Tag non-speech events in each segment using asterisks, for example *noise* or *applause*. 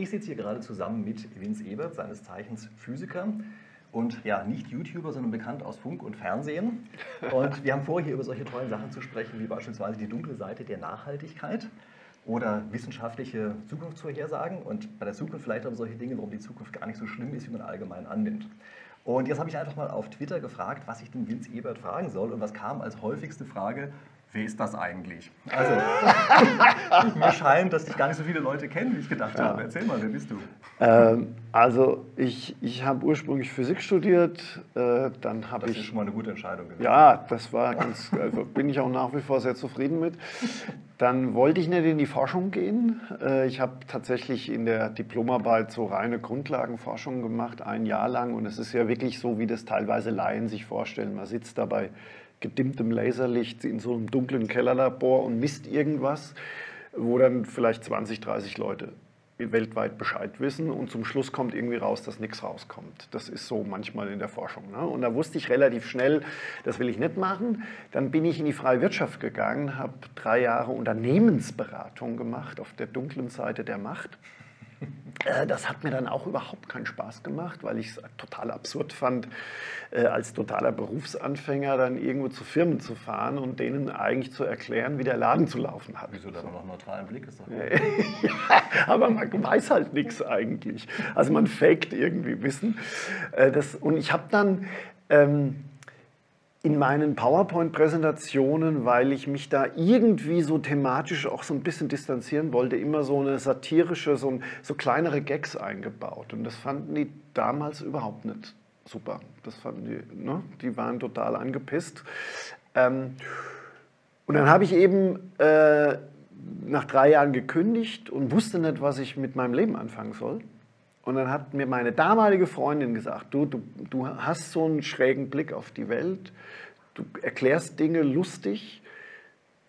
Ich sitze hier gerade zusammen mit Vince Ebert, seines Zeichens Physiker und ja, nicht YouTuber, sondern bekannt aus Funk und Fernsehen. Und wir haben vor, hier über solche tollen Sachen zu sprechen, wie beispielsweise die dunkle Seite der Nachhaltigkeit oder wissenschaftliche Zukunftsvorhersagen und bei der Zukunft vielleicht auch solche Dinge, warum die Zukunft gar nicht so schlimm ist, wie man allgemein annimmt. Und jetzt habe ich einfach mal auf Twitter gefragt, was ich den Vince Ebert fragen soll und was kam als häufigste Frage, wer ist das eigentlich? Also, *laughs* mir scheint, dass dich gar nicht so viele Leute kennen, wie ich gedacht ja. habe. Erzähl mal, wer bist du? Ähm, also, ich, ich habe ursprünglich Physik studiert, äh, dann habe ich... Das ist schon mal eine gute Entscheidung gewesen. Ja, das war ganz, also bin ich auch nach wie vor sehr zufrieden mit. Dann wollte ich nicht in die Forschung gehen. Äh, ich habe tatsächlich in der Diplomarbeit so reine Grundlagenforschung gemacht, ein Jahr lang. Und es ist ja wirklich so, wie das teilweise Laien sich vorstellen. Man sitzt dabei gedimmtem Laserlicht in so einem dunklen Kellerlabor und misst irgendwas, wo dann vielleicht 20, 30 Leute weltweit Bescheid wissen und zum Schluss kommt irgendwie raus, dass nichts rauskommt. Das ist so manchmal in der Forschung. Ne? Und da wusste ich relativ schnell, das will ich nicht machen. Dann bin ich in die freie Wirtschaft gegangen, habe drei Jahre Unternehmensberatung gemacht auf der dunklen Seite der Macht das hat mir dann auch überhaupt keinen Spaß gemacht, weil ich es total absurd fand, äh, als totaler Berufsanfänger dann irgendwo zu Firmen zu fahren und denen eigentlich zu erklären, wie der Laden zu laufen hat. Wieso dann noch neutralen Blick ist? *laughs* ja, aber man weiß halt nichts eigentlich. Also man faked irgendwie Wissen. Äh, das, und ich habe dann... Ähm, in meinen PowerPoint-Präsentationen, weil ich mich da irgendwie so thematisch auch so ein bisschen distanzieren wollte, immer so eine satirische, so, so kleinere Gags eingebaut. Und das fanden die damals überhaupt nicht super. Das fanden die, ne? die waren total angepisst. Ähm, und dann habe ich eben äh, nach drei Jahren gekündigt und wusste nicht, was ich mit meinem Leben anfangen soll. Und dann hat mir meine damalige Freundin gesagt, du, du, du hast so einen schrägen Blick auf die Welt, du erklärst Dinge lustig,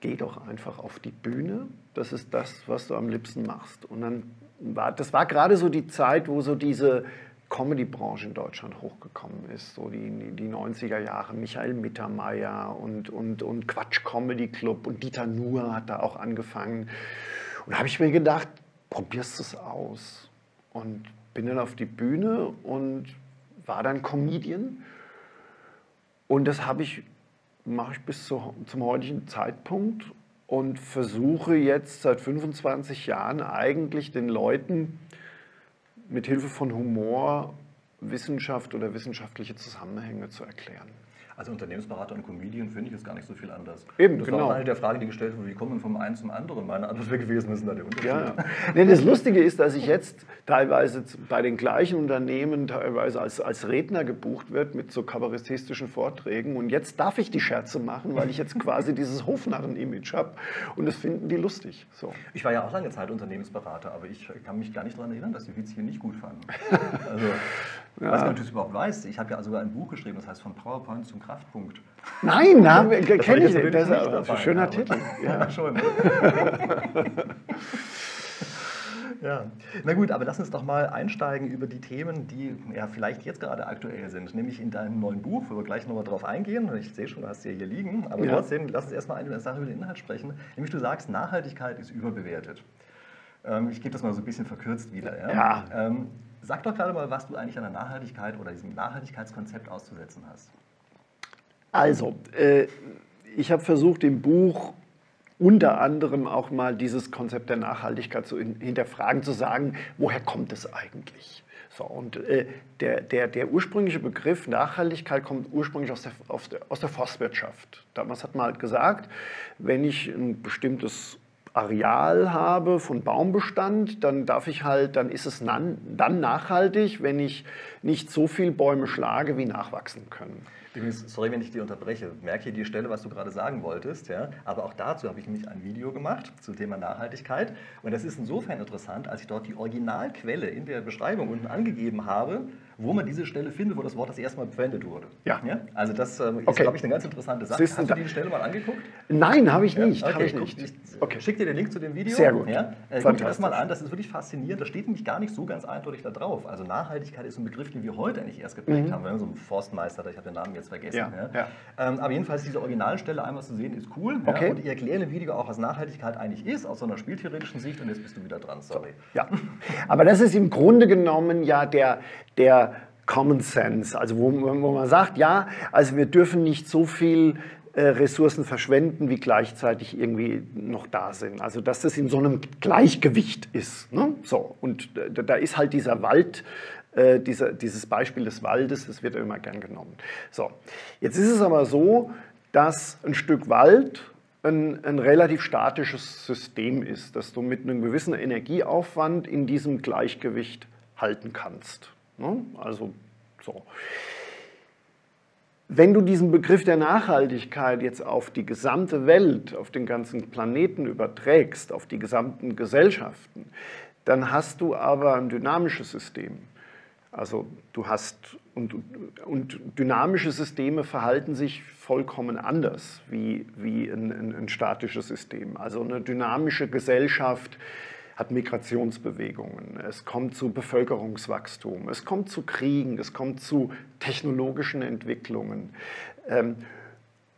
geh doch einfach auf die Bühne, das ist das, was du am liebsten machst. Und dann war, das war gerade so die Zeit, wo so diese Comedy-Branche in Deutschland hochgekommen ist, so die, die 90er Jahre, Michael Mittermeier und, und, und Quatsch Comedy Club und Dieter Nuhr hat da auch angefangen. Und da habe ich mir gedacht, probierst es aus. Und bin dann auf die Bühne und war dann Comedian. Und das habe ich, mache ich bis zu, zum heutigen Zeitpunkt und versuche jetzt seit 25 Jahren eigentlich den Leuten mit Hilfe von Humor Wissenschaft oder wissenschaftliche Zusammenhänge zu erklären. Also Unternehmensberater und Comedian finde ich ist gar nicht so viel anders. Eben, das genau. war eine der Fragen, die gestellt wurde, wie kommen wir vom einen zum anderen? Meine Antwort wäre gewesen, was ist da der Unterschied? Ja, nee, das Lustige ist, dass ich jetzt teilweise bei den gleichen Unternehmen teilweise als, als Redner gebucht wird mit so kabarettistischen Vorträgen und jetzt darf ich die Scherze machen, weil ich jetzt quasi dieses Hofnarren-Image habe und das finden die lustig. So. Ich war ja auch lange Zeit Unternehmensberater, aber ich kann mich gar nicht daran erinnern, dass die Witz hier nicht gut fanden. *laughs* Also, ja. Ich weiß gar nicht, ob du es überhaupt weißt. Ich habe ja sogar ein Buch geschrieben, das heißt von PowerPoint zum Kraftpunkt. Nein, kenne ich nicht. Das ist ein schöner Titel. *laughs* Ja, schon. *laughs* Ja, na gut, aber lass uns doch mal einsteigen über die Themen, die ja vielleicht jetzt gerade aktuell sind, nämlich in deinem neuen Buch, wo wir gleich nochmal drauf eingehen. Ich sehe schon, du hast ja hier liegen, aber ja. trotzdem, lass uns erstmal eine Sache über den Inhalt sprechen. Nämlich du sagst, Nachhaltigkeit ist überbewertet. Ähm, ich gebe das mal so ein bisschen verkürzt wieder. Ja. ja. Ähm, sag doch gerade mal, was du eigentlich an der Nachhaltigkeit oder diesem Nachhaltigkeitskonzept auszusetzen hast. Also, äh, ich habe versucht, im Buch unter anderem auch mal dieses Konzept der Nachhaltigkeit zu hinterfragen, zu sagen, woher kommt es eigentlich? So, und äh, der, der, der ursprüngliche Begriff Nachhaltigkeit kommt ursprünglich aus der, aus, der, aus der Forstwirtschaft. Damals hat man halt gesagt, wenn ich ein bestimmtes Areal habe von Baumbestand, dann darf ich halt, dann ist es dann nachhaltig, wenn ich nicht so viele Bäume schlage, wie nachwachsen können. Übrigens, sorry, wenn ich dir unterbreche. Merke hier die Stelle, was du gerade sagen wolltest. Ja? Aber auch dazu habe ich nämlich ein Video gemacht zum Thema Nachhaltigkeit. Und das ist insofern interessant, als ich dort die Originalquelle in der Beschreibung unten angegeben habe, wo man diese Stelle findet, wo das Wort das erste Mal verwendet wurde. Ja. ja? Also das ähm, ist, okay. glaube ich, eine ganz interessante Sache. Hast du die Stelle mal angeguckt? Nein, habe ich nicht. Ja? Okay, ich nicht. Ich, okay. Schick dir den Link zu dem Video. Sehr gut. Ja? Äh, guck dir das mal an, das ist wirklich faszinierend. Das steht nämlich gar nicht so ganz eindeutig da drauf. Also Nachhaltigkeit ist ein Begriff, den wir heute eigentlich erst geprägt mhm. haben. Wir haben so einen Forstmeister, ich habe den Namen jetzt jetzt vergessen. Ja, ja. Ähm, aber jedenfalls diese Originalstelle einmal zu sehen, ist cool. Okay. Und ich erkläre im Video auch, was Nachhaltigkeit eigentlich ist, aus so einer spieltheoretischen Sicht. Und jetzt bist du wieder dran, sorry. Ja, *laughs* aber das ist im Grunde genommen ja der, der Common Sense, also wo, wo man sagt, ja, also wir dürfen nicht so viel äh, Ressourcen verschwenden, wie gleichzeitig irgendwie noch da sind. Also dass das in so einem Gleichgewicht ist. Ne? So, und äh, da ist halt dieser Wald, äh, dieser, dieses Beispiel des Waldes, das wird immer gern genommen. So, jetzt ist es aber so, dass ein Stück Wald ein, ein, relativ statisches System ist, dass du mit einem gewissen Energieaufwand in diesem Gleichgewicht halten kannst. Ne? Also so. Wenn du diesen Begriff der Nachhaltigkeit jetzt auf die gesamte Welt, auf den ganzen Planeten überträgst, auf die gesamten Gesellschaften, dann hast du aber ein dynamisches System. Also du hast und, und dynamische Systeme verhalten sich vollkommen anders wie, wie ein, ein, ein statisches System. Also eine dynamische Gesellschaft hat Migrationsbewegungen, es kommt zu Bevölkerungswachstum, es kommt zu Kriegen, es kommt zu technologischen Entwicklungen. Ähm,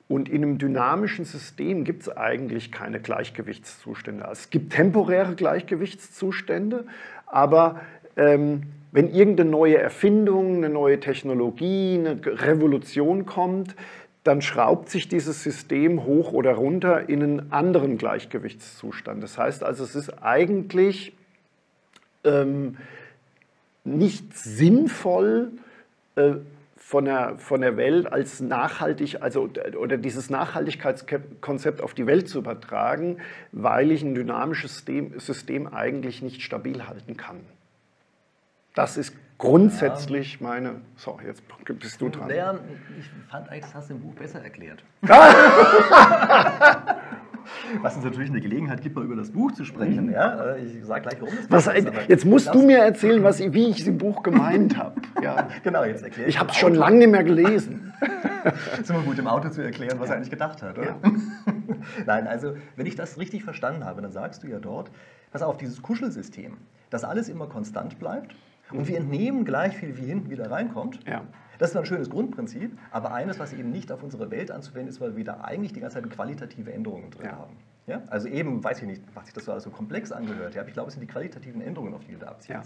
und in einem dynamischen System gibt es eigentlich keine Gleichgewichtszustände. Es gibt temporäre Gleichgewichtszustände, aber ähm, wenn irgendeine neue Erfindung, eine neue Technologie, eine Revolution kommt, dann schraubt sich dieses System hoch oder runter in einen anderen Gleichgewichtszustand. Das heißt also, es ist eigentlich ähm, nicht sinnvoll, äh, von der, von der Welt als nachhaltig, also oder dieses Nachhaltigkeitskonzept auf die Welt zu übertragen, weil ich ein dynamisches System, System eigentlich nicht stabil halten kann. Das ist grundsätzlich ja. meine. So, jetzt bist du dran. Naja, ich fand eigentlich, das hast du im Buch besser erklärt. *laughs* Was uns natürlich eine Gelegenheit gibt, mal über das Buch zu sprechen. Ja? Äh, ich sage gleich, warum das was, ist. Jetzt musst du mir erzählen, was, wie ich es im Buch gemeint habe. Ja. genau, jetzt erkläre ich. Ich habe es schon lange nicht mehr gelesen. *laughs* ist immer gut, im Auto zu erklären, was ja. er eigentlich gedacht hat. Ja. *laughs* Nein, also, wenn ich das richtig verstanden habe, dann sagst du ja dort, pass auf, dieses Kuschelsystem, dass alles immer konstant bleibt und wir entnehmen gleich viel, wie hinten wieder reinkommt. Ja. Das ist ein schönes Grundprinzip, aber eines, was eben nicht auf unsere Welt anzuwenden ist, weil wir da eigentlich die ganze Zeit qualitative Änderungen drin ja. haben. Ja? Also eben, weiß ich nicht, was sich das so alles so komplex angehört, aber ich glaube, es sind die qualitativen Änderungen, auf die du da abziehst. Ja.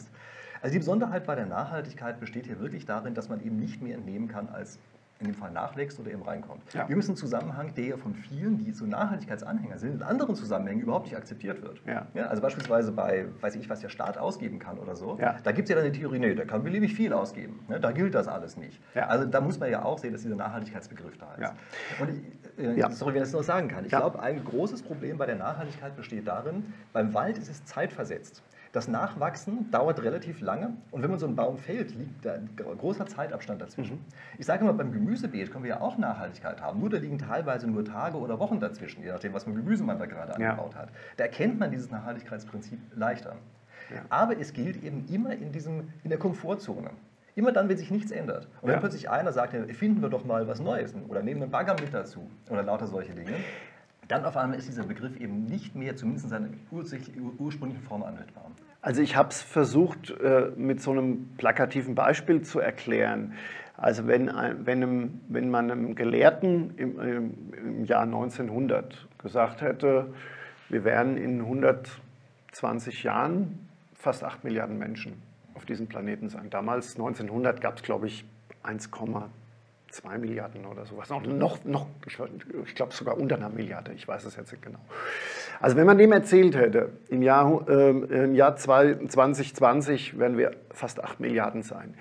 Also die Besonderheit bei der Nachhaltigkeit besteht hier wirklich darin, dass man eben nicht mehr entnehmen kann als in dem Fall nachwächst oder eben reinkommt. Ja. Wir müssen einen Zusammenhang, der ja von vielen, die so Nachhaltigkeitsanhänger sind, in anderen Zusammenhängen überhaupt nicht akzeptiert wird. Ja. Ja, also beispielsweise bei, weiß ich, was der Staat ausgeben kann oder so, da gibt es ja dann die Theorie, nee, der kann beliebig viel ausgeben. Ne? Da gilt das alles nicht. Also da muss man ja auch sehen, dass dieser Nachhaltigkeitsbegriff da ist. Und ich, äh, sorry, wenn ich das noch sagen kann. Ich glaube, ein großes Problem bei der Nachhaltigkeit besteht darin, beim Wald ist es zeitversetzt. Das Nachwachsen dauert relativ lange und wenn man so einen Baum fällt, liegt da ein großer Zeitabstand dazwischen. Mhm. Ich sage immer, beim Gemüsebeet können wir ja auch Nachhaltigkeit haben, nur da liegen teilweise nur Tage oder Wochen dazwischen, je nachdem, was für ein Gemüse man da gerade ja. angebaut hat. Da erkennt man dieses Nachhaltigkeitsprinzip leichter. Ja. Aber es gilt eben immer in, diesem, in der Komfortzone. Immer dann, wenn sich nichts ändert. Und wenn ja. plötzlich einer sagt, finden wir doch mal was Neues oder nehmen einen Bagger mit dazu oder lauter solche Dinge, dann auf einmal ist dieser Begriff eben nicht mehr, zumindest in seiner ursprünglichen Form, anwendbar. Also ich habe es versucht, äh, mit so einem plakativen Beispiel zu erklären. Also wenn, wenn, wenn man einem Gelehrten im, im, Jahr 1900 gesagt hätte, wir werden in 120 Jahren fast 8 Milliarden Menschen auf diesem Planeten sein. Damals, 1900, gab es, glaube ich, 1,2 Milliarden oder sowas. Noch, noch ich glaube sogar unter einer Milliarde, ich weiß es jetzt nicht genau. Also wenn man dem erzählt hätte, im Jahr, äh, im Jahr 2020 werden wir fast 8 Milliarden sein.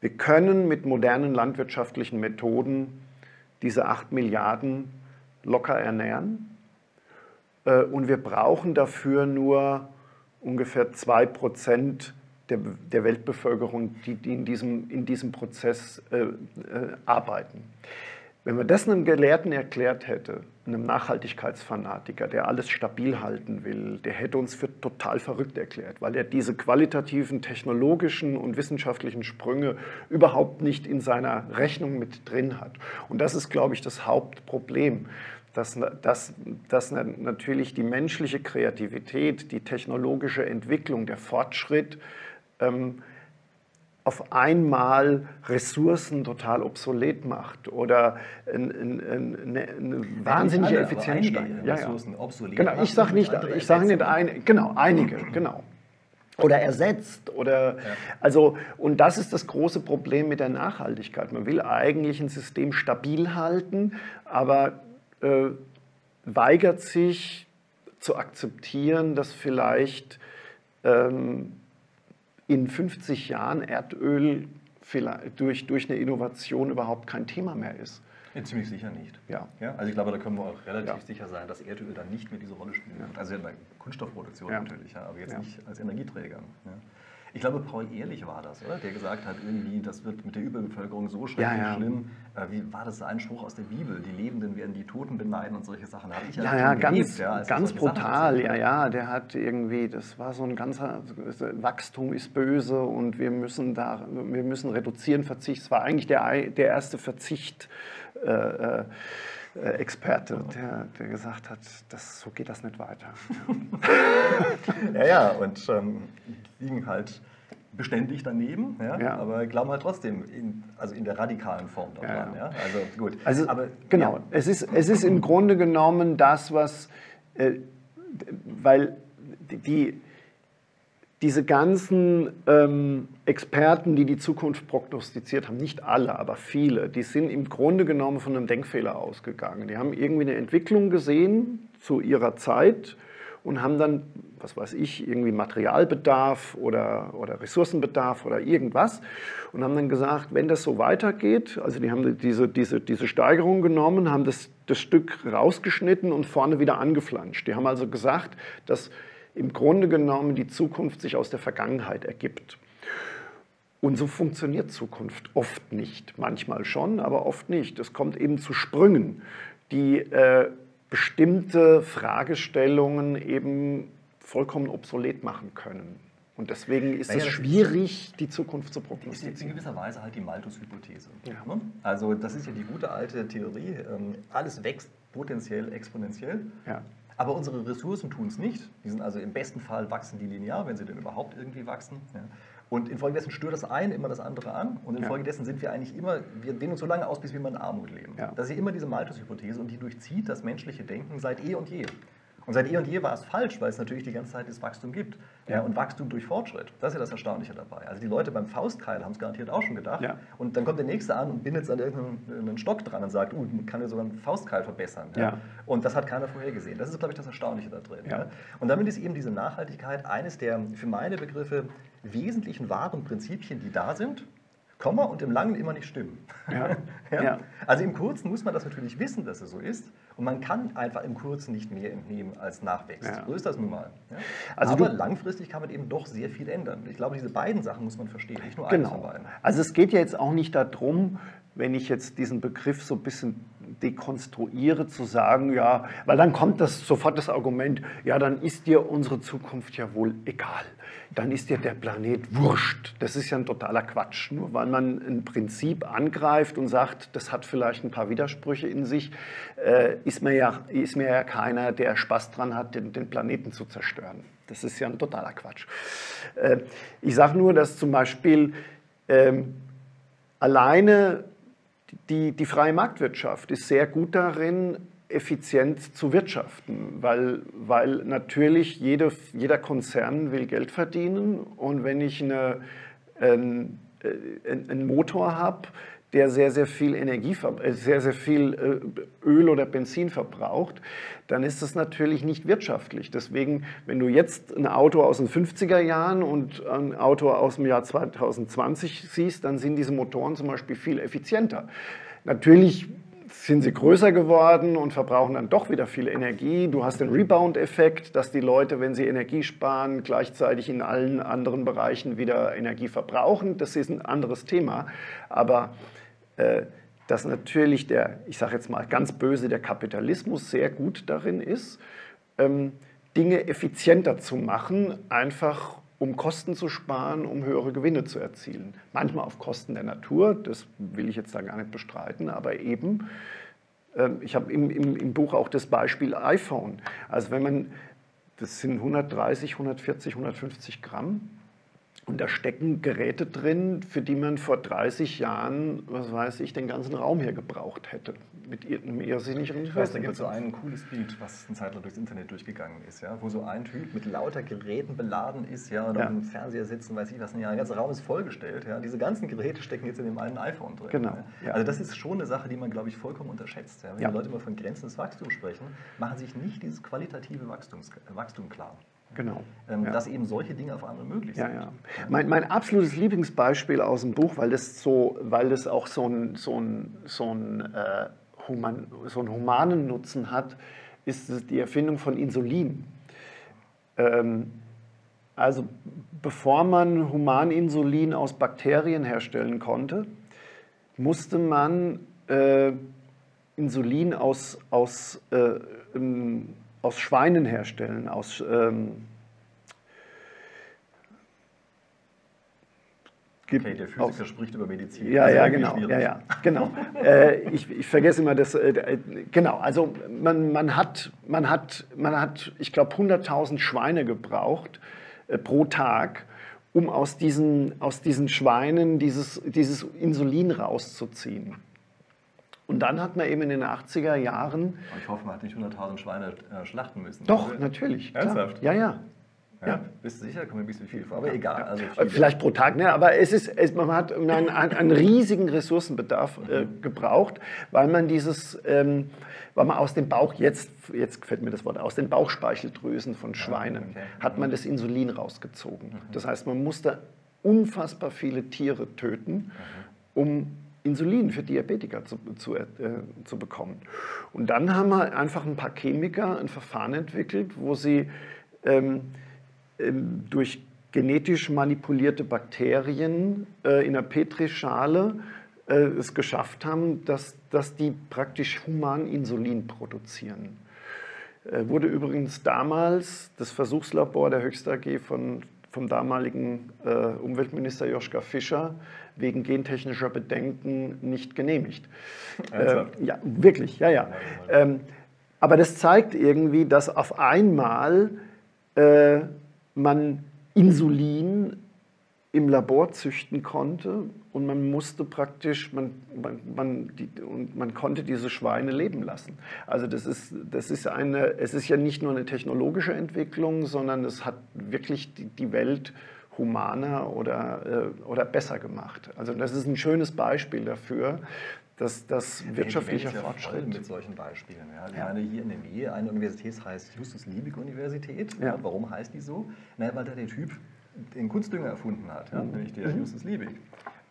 Wir können mit modernen landwirtschaftlichen Methoden diese 8 Milliarden locker ernähren äh, und wir brauchen dafür nur ungefähr 2 Prozent der, der Weltbevölkerung, die, die in, diesem, in diesem Prozess äh, äh, arbeiten. Wenn man das einem Gelehrten erklärt hätte, einem Nachhaltigkeitsfanatiker, der alles stabil halten will, der hätte uns für total verrückt erklärt, weil er diese qualitativen, technologischen und wissenschaftlichen Sprünge überhaupt nicht in seiner Rechnung mit drin hat. Und das ist, glaube ich, das Hauptproblem, dass, dass, dass natürlich die menschliche Kreativität, die technologische Entwicklung, der Fortschritt ähm, auf einmal Ressourcen total obsolet macht oder ein, ein, ein, eine wahnsinnige Effizienz steigert. Ja, Ressourcen obsolet genau, ich sage nicht, ich sage nicht ein, genau, einige, genau. Oder ersetzt oder ja. also und das ist das große Problem mit der Nachhaltigkeit. Man will eigentlich ein System stabil halten, aber äh, weigert sich zu akzeptieren, dass vielleicht ähm, in 50 Jahren Erdöl durch, durch eine Innovation überhaupt kein Thema mehr ist. Ja, ziemlich sicher nicht. Ja. ja. Also ich glaube, da können wir auch relativ ja. sicher sein, dass Erdöl dann nicht mehr diese Rolle spielen wird. Also in der Kunststoffproduktion natürlich, ja, aber jetzt nicht als Energieträger. Ich glaube, Paul Ehrlich war das, oder? Der gesagt hat, irgendwie, das wird mit der Überbevölkerung so schrecklich ja, ja. schlimm. Äh, wie war das ein Spruch aus der Bibel? Die Lebenden werden die Toten beneiden und solche Sachen. Habe ich ja, ja, ganz, ja, ganz brutal. Ja, ja, der hat irgendwie, das war so ein ganzer, Wachstum ist böse und wir müssen da, wir müssen reduzieren, Verzicht. Es war eigentlich der, der erste Verzicht. Äh, äh, Experte, der, der gesagt hat, das, so geht das nicht weiter. *laughs* ja, ja, und ähm, liegen halt beständig daneben, ja, ja. aber glauben halt trotzdem, in, also in der radikalen Form daran. Ja, ja. Also gut. Also, aber, genau, es, ist, es ist im Grunde genommen das, was, äh, weil die, diese ganzen ähm, Experten, die die Zukunft prognostiziert haben, nicht alle, aber viele, die sind im Grunde genommen von einem Denkfehler ausgegangen. Die haben irgendwie eine Entwicklung gesehen zu ihrer Zeit und haben dann, was weiß ich, irgendwie Materialbedarf oder, oder Ressourcenbedarf oder irgendwas und haben dann gesagt, wenn das so weitergeht, also die haben diese, diese, diese Steigerung genommen, haben das, das Stück rausgeschnitten und vorne wieder angeflanscht. Die haben also gesagt, dass im Grunde genommen die Zukunft sich aus der Vergangenheit ergibt. Und so funktioniert Zukunft oft nicht. Manchmal schon, aber oft nicht. Es kommt eben zu Sprüngen, die äh, bestimmte Fragestellungen eben vollkommen obsolet machen können. Und deswegen ist naja, es schwierig, die Zukunft zu prognostizieren. Das ist in gewisser Weise halt die Malthus-Hypothese. Ja. Ne? Also das ist ja die gute alte Theorie. Ähm, alles wächst potenziell exponentiell. Ja. Aber unsere Ressourcen tun es nicht. Die sind also im besten Fall wachsen die linear, wenn sie denn überhaupt irgendwie wachsen. Ja. Und infolgedessen stört das eine immer das andere an. Und infolgedessen sind wir eigentlich immer, wir dehnen uns so lange aus, bis wir in Armut leben. Ja. Das ist ja immer diese Malthus-Hypothese und die durchzieht das menschliche Denken seit eh und je. Und seit eh und je war es falsch, weil es natürlich die ganze Zeit das Wachstum gibt. Ja. und Wachstum durch Fortschritt. Das ist ja das Erstaunliche dabei. Also die Leute beim Faustkeil haben es garantiert auch schon gedacht. Ja. Und dann kommt der Nächste an und bindet es an irgendeinen Stock dran und sagt, uh, man kann ja sogar einen Faustkeil verbessern. Ja. ja. Und das hat keiner vorhergesehen. Das ist, glaube ich, das Erstaunliche da drin. Ja. Und damit ist eben diese Nachhaltigkeit eines der, für meine Begriffe, wesentlichen wahren Prinzipien, die da sind Komma und im Langen immer nicht stimmen. Ja. *laughs* ja. Also im Kurzen muss man das natürlich wissen, dass es so ist. Und man kann einfach im Kurzen nicht mehr entnehmen als nachwächst. Ja. So ist das nun mal. Ja? Also Aber langfristig kann man eben doch sehr viel ändern. Ich glaube, diese beiden Sachen muss man verstehen, nicht nur genau. eines von beiden. Also es geht ja jetzt auch nicht darum, wenn ich jetzt diesen Begriff so ein bisschen dekonstruiere, zu sagen, ja, weil dann kommt das sofort das Argument, ja, dann ist dir unsere Zukunft ja wohl egal dann ist dir der Planet wurscht. Das ist ja ein totaler Quatsch. Nur weil man ein Prinzip angreift und sagt, das hat vielleicht ein paar Widersprüche in sich, äh, ist, mir ja, ist mir ja keiner, der Spaß dran hat, den, den Planeten zu zerstören. Das ist ja ein totaler Quatsch. Äh, ich sage nur, dass zum Beispiel ähm, alleine die, die freie Marktwirtschaft ist sehr gut darin, effizient zu wirtschaften, weil, weil natürlich jede, jeder Konzern will Geld verdienen. Und wenn ich eine, einen, äh, einen Motor habe, der sehr, sehr viel Energie, äh, sehr, sehr viel äh, Öl oder Benzin verbraucht, dann ist das natürlich nicht wirtschaftlich. Deswegen, wenn du jetzt ein Auto aus den 50er Jahren und ein Auto aus dem Jahr 2020 siehst, dann sind diese Motoren zum Beispiel viel effizienter. Natürlich sind sie größer geworden und verbrauchen dann doch wieder viel Energie. Du hast den Rebound-Effekt, dass die Leute, wenn sie Energie sparen, gleichzeitig in allen anderen Bereichen wieder Energie verbrauchen. Das ist ein anderes Thema. Aber dass natürlich der, ich sage jetzt mal ganz böse, der Kapitalismus sehr gut darin ist, ähm, Dinge effizienter zu machen, einfach um Kosten zu sparen, um höhere Gewinne zu erzielen. Manchmal auf Kosten der Natur, das will ich jetzt da gar nicht bestreiten, aber eben, ähm, ich habe im, im, im Buch auch das Beispiel iPhone. Also wenn man, das sind 130, 140, 150 Gramm, Und da stecken Geräte drin, für die man vor 30 Jahren, was weiß ich, den ganzen Raum hier gebraucht hätte. Mit einem irrsinnigen Ich weiß, da gibt es so ein cooles Bild, was Zeit lang durchs Internet durchgegangen ist, ja, wo so ein Typ mit lauter Geräten beladen ist, ja, und Ja. dem Fernseher sitzen, weiß ich was, ja, der ganze Raum ist vollgestellt, ja. Diese ganzen Geräte stecken jetzt in dem einen iPhone drin. Genau, ja. Also das ist schon eine Sache, die man, glaube ich, vollkommen unterschätzt. Ja. Wenn Ja. die Leute immer von Grenzen des Wachstums sprechen, machen sich nicht dieses qualitative Wachstums, Wachstum klar. Genau. Ähm, ja. Dass eben solche Dinge auf einmal möglich sind. ja. Mein, mein absolutes Lieblingsbeispiel aus dem Buch, weil das, so, weil das auch so einen so ein, so ein, äh, human, so einen humanen Nutzen hat, ist die Erfindung von Insulin. Ähm, also bevor man Humaninsulin aus Bakterien herstellen konnte, musste man äh, Insulin aus, aus, äh, ähm, aus Schweinen herstellen, aus ähm, gibt Okay, der aus- Physiker spricht über Medizin. ja, Also ja, genau, ja, ja, genau. *laughs* äh, ich, ich vergesse immer das, äh, äh, genau, also man, man, hat, man, hat, man hat, ich glaube, 100.000 Schweine gebraucht äh, pro Tag, um aus diesen, aus diesen Schweinen dieses, dieses Insulin rauszuziehen. Und dann hat man eben in den 80er Jahren, Ich hoffe, man hat nicht 100.000 Schweine äh, schlachten müssen. doch, Also, natürlich, klar. Ernsthaft? ja, ja. Ja, Ja. Bist du sicher? Kommt mir ein bisschen viel vor. Aber egal. Also Äh, viele. Vielleicht pro Tag, ne? aber es ist, es, man hat einen, einen, riesigen Ressourcenbedarf äh, gebraucht, weil man dieses, ähm, weil man aus dem Bauch, jetzt, jetzt gefällt mir das Wort, aus den Bauchspeicheldrüsen von Schweinen okay. hat man das Insulin rausgezogen. Das heißt, man musste unfassbar viele Tiere töten, um Insulin für Diabetiker zu, zu, äh, zu bekommen. Und dann haben wir einfach ein paar Chemiker ein Verfahren entwickelt, wo sie ähm, ähm, durch genetisch manipulierte Bakterien äh, in einer Petrischale äh, es geschafft haben, dass, dass die praktisch human Insulin produzieren. Äh, wurde übrigens damals das Versuchslabor der Höchst AG von, vom damaligen äh, Umweltminister Joschka Fischer wegen gentechnischer Bedenken nicht genehmigt. Äh, *laughs* Ernsthaft? ja, wirklich, ja, ja. Ähm, aber das zeigt irgendwie, dass auf einmal äh, man Insulin im Labor züchten konnte und man musste praktisch, man, man, man, die, und man konnte diese Schweine leben lassen. Also das ist, das ist eine, es ist ja nicht nur eine technologische Entwicklung, sondern es hat wirklich die, die Welt humaner oder, äh, oder besser gemacht. Also das ist ein schönes Beispiel dafür, dass das wirtschaftlicher ja Fortschritt. mit solchen Beispielen. Ja. Ich Ja. meine, hier in der Nähe eine Universität heißt Justus-Liebig-Universität. Ja. Warum heißt die so? Na, weil da der Typ den Kunstdünger erfunden hat, ja? nämlich der Justus Liebig.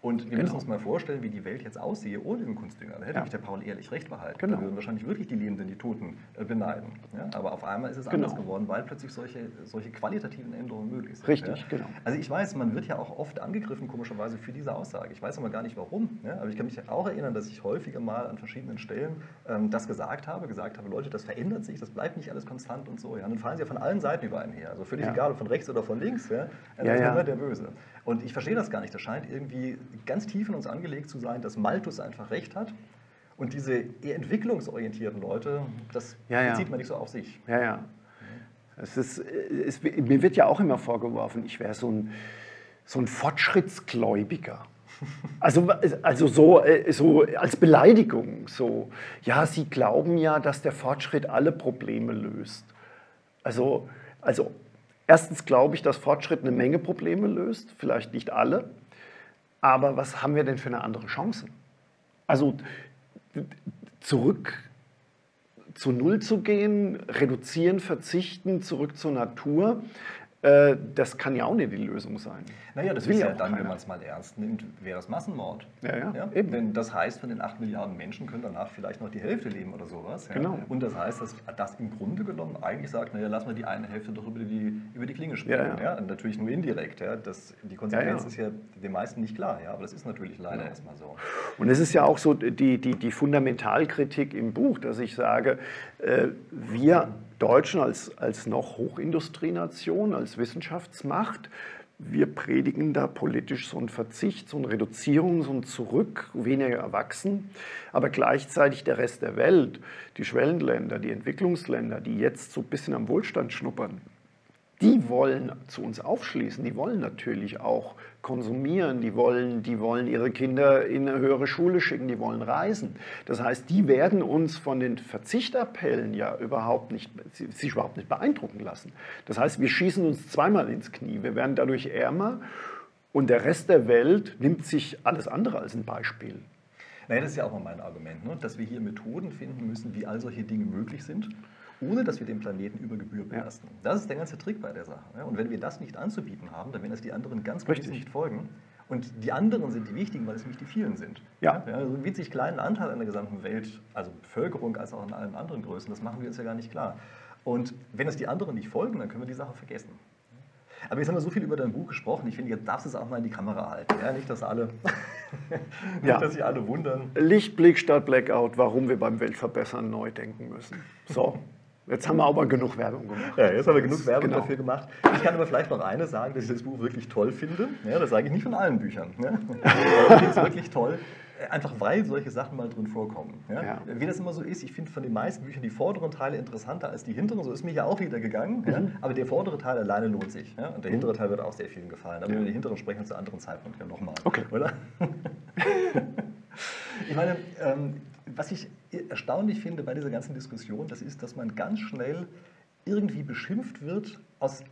Und wir. Genau. müssen uns mal vorstellen, wie die Welt jetzt aussehe ohne den Kunstdünger. Da hätte Ja. mich der Paul ehrlich recht behalten. Genau. Da würden wahrscheinlich wirklich die Lebenden die Toten äh, beneiden. Ja? Aber auf einmal ist es Genau. anders geworden, weil plötzlich solche, solche qualitativen Änderungen möglich sind. Richtig, ja? genau. Also ich weiß, man wird ja auch oft angegriffen, komischerweise, für diese Aussage. Ich weiß aber gar nicht warum. Ne? Aber ich kann mich auch erinnern, dass ich häufiger mal an verschiedenen Stellen ähm, das gesagt habe, gesagt habe, Leute, das verändert sich, das bleibt nicht alles konstant und so. Ja? Und dann fallen sie ja von allen Seiten über einen her. Also völlig Ja. egal, ob von rechts oder von links. Ja? Also Ja, ist ja. immer der Böse. Und ich verstehe das gar nicht. Das scheint irgendwie ganz tief in uns angelegt zu sein, dass Malthus einfach recht hat. Und diese eher entwicklungsorientierten Leute, das Ja, ja. bezieht man nicht so auf sich. Ja, ja. Es ist, es, mir wird ja auch immer vorgeworfen, ich wäre so ein, so ein Fortschrittsgläubiger. Also, also so, äh, so als Beleidigung. So, ja, Sie glauben ja, dass der Fortschritt alle Probleme löst. Also, also erstens glaube ich, dass Fortschritt eine Menge Probleme löst, vielleicht nicht alle. Aber was haben wir denn für eine andere Chance? Also zurück zu Null zu gehen, reduzieren, verzichten, zurück zur Natur, äh, das kann ja auch nicht die Lösung sein. Naja, das Will ist ja ja dann, wenn keiner. man es mal ernst nimmt, wäre es Massenmord. Ja, ja, eben. Denn das heißt, von den 8 Milliarden Menschen können danach vielleicht noch die Hälfte leben oder sowas. Ja? Genau. Und das heißt, dass das im Grunde genommen eigentlich sagt, naja, lassen wir die eine Hälfte doch über die, über die Klinge springen. Ja, ja. Natürlich nur indirekt. Ja? Das, die Konsequenz Ja, ja. ist ja den meisten nicht klar. Ja? Aber das ist natürlich leider erstmal so. Und es ist ja auch so die, die, die Fundamentalkritik im Buch, dass ich sage, äh, wir Deutschen als, als noch Hochindustrienation, als Wissenschaftsmacht, wir predigen da politisch so einen Verzicht, so eine Reduzierung, so ein Zurück, weniger erwachsen. Aber gleichzeitig der Rest der Welt, die Schwellenländer, die Entwicklungsländer, die jetzt so ein bisschen am Wohlstand schnuppern, die wollen zu uns aufschließen, die wollen natürlich auch konsumieren, die wollen, die wollen ihre Kinder in eine höhere Schule schicken, die wollen reisen. Das heißt, die werden uns von den Verzichtappellen ja überhaupt nicht, sich überhaupt nicht beeindrucken lassen. Das heißt, wir schießen uns zweimal ins Knie, wir werden dadurch ärmer und der Rest der Welt nimmt sich alles andere als ein Beispiel. Naja, das ist ja auch mal mein Argument, ne? dass wir hier Methoden finden müssen, wie all solche Dinge möglich sind ohne dass wir den Planeten über Gebühr belasten. Ja. Das ist der ganze Trick bei der Sache. Und wenn wir das nicht anzubieten haben, dann werden es die anderen ganz gewiss nicht folgen. Und die anderen sind die wichtigen, weil es nämlich die vielen sind. Ja. ja also einen winzig kleinen Anteil an der gesamten Welt, also Bevölkerung als auch an allen anderen Größen, das machen wir uns ja gar nicht klar. Und wenn es die anderen nicht folgen, dann können wir die Sache vergessen. Aber jetzt haben wir so viel über dein Buch gesprochen. Ich finde, jetzt darfst du es auch mal in die Kamera halten. Ja, nicht, dass alle, *laughs* nicht, ja. dass sich alle wundern. Lichtblick statt Blackout, warum wir beim Weltverbessern neu denken müssen. So. Jetzt haben wir aber genug Werbung gemacht. Ja, jetzt haben wir genug Werbung genau. dafür gemacht. Ich kann aber vielleicht noch eines sagen, dass ich das Buch wirklich toll finde. Ja, das sage ich nicht von allen Büchern. Ja. Ich finde es wirklich toll, einfach weil solche Sachen mal drin vorkommen. Ja. Ja. Wie das immer so ist, ich finde von den meisten Büchern die vorderen Teile interessanter als die hinteren. So ist mir ja auch wieder gegangen. Mhm. Aber der vordere Teil alleine lohnt sich. Und der hintere Teil wird auch sehr vielen gefallen. Aber über den hinteren sprechen wir zu anderen Zeitpunkt ja nochmal. Okay. Oder? *laughs* ich meine, ähm, was ich erstaunlich finde bei dieser ganzen Diskussion, das ist, dass man ganz schnell irgendwie beschimpft wird, aus,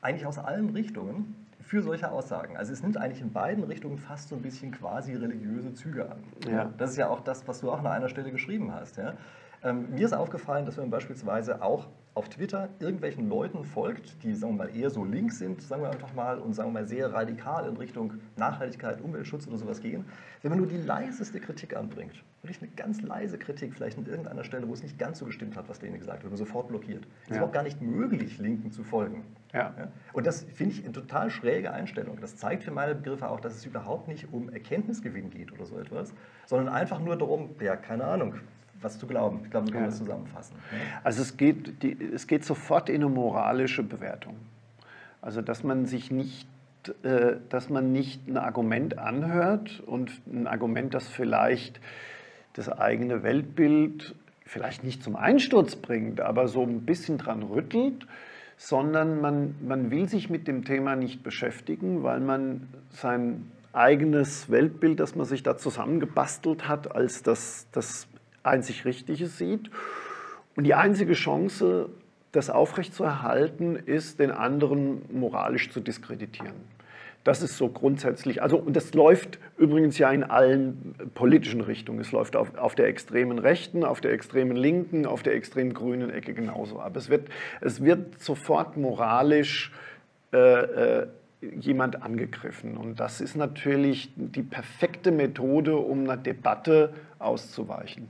eigentlich aus allen Richtungen, für solche Aussagen. Also es nimmt eigentlich in beiden Richtungen fast so ein bisschen quasi religiöse Züge an. Ja. Das ist ja auch das, was du auch an einer Stelle geschrieben hast. Ja? Ähm, mir ist aufgefallen, dass man beispielsweise auch auf Twitter irgendwelchen Leuten folgt, die sagen wir mal eher so links sind, sagen wir einfach mal, und sagen wir mal sehr radikal in Richtung Nachhaltigkeit, Umweltschutz oder sowas gehen, wenn man nur die leiseste Kritik anbringt, wirklich eine ganz leise Kritik, vielleicht an irgendeiner Stelle, wo es nicht ganz so gestimmt hat, was denen gesagt wird, man sofort blockiert. Es ja. ist auch gar nicht möglich, Linken zu folgen. Ja. ja? Und das finde ich eine total schräge Einstellung. Das zeigt für meine Begriffe auch, dass es überhaupt nicht um Erkenntnisgewinn geht oder so etwas, sondern einfach nur darum, ja, keine Ahnung, was zu glauben. Ich glaube, so kann man ja. das zusammenfassen. Also es geht, die, es geht sofort in eine moralische Bewertung. Also dass man sich nicht äh, dass man nicht ein Argument anhört und ein Argument, das vielleicht das eigene Weltbild vielleicht nicht zum Einsturz bringt, aber so ein bisschen dran rüttelt, sondern man, man will sich mit dem Thema nicht beschäftigen, weil man sein eigenes Weltbild, das man sich da zusammengebastelt hat, als das, das einzig Richtige sieht. Und die einzige Chance, das aufrechtzuerhalten, ist, den anderen moralisch zu diskreditieren. Das ist so grundsätzlich, also und das läuft übrigens ja in allen politischen Richtungen. Es läuft auf, auf der extremen Rechten, auf der extremen Linken, auf der extremen grünen Ecke genauso ab. Es wird, es wird sofort moralisch äh, äh, jemand angegriffen. Und das ist natürlich die perfekte Methode, um einer Debatte auszuweichen.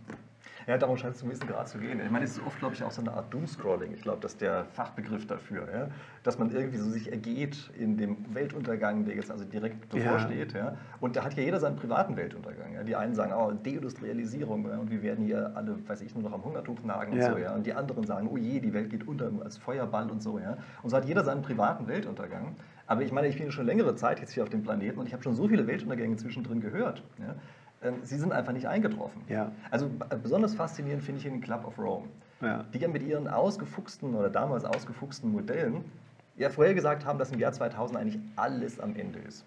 Ja, darum scheint es ein bisschen gerade zu gehen. Ich meine, es ist oft, glaube ich, auch so eine Art Doomscrolling. Ich glaube, das ist der Fachbegriff dafür. Ja? Dass man irgendwie so sich ergeht in dem Weltuntergang, der jetzt also direkt bevorsteht. Ja. ja? Und da hat ja jeder seinen privaten Weltuntergang. Ja? Die einen sagen, oh, Deindustrialisierung und wir werden hier alle, weiß ich, nur noch am Hungertuch nagen und so. Ja? Und die anderen sagen, oh je, die Welt geht unter als Feuerball und so. Ja? Und so hat jeder seinen privaten Weltuntergang. Aber ich meine, ich bin schon längere Zeit jetzt hier auf dem Planeten und ich habe schon so viele Weltuntergänge zwischendrin gehört. Ja? Ähm, sie sind einfach nicht eingetroffen. Ja. Also äh, besonders faszinierend finde ich den Club of Rome, ja. die ja mit ihren ausgefuchsten oder damals ausgefuchsten Modellen ja vorher gesagt haben, dass im Jahr 2000 eigentlich alles am Ende ist.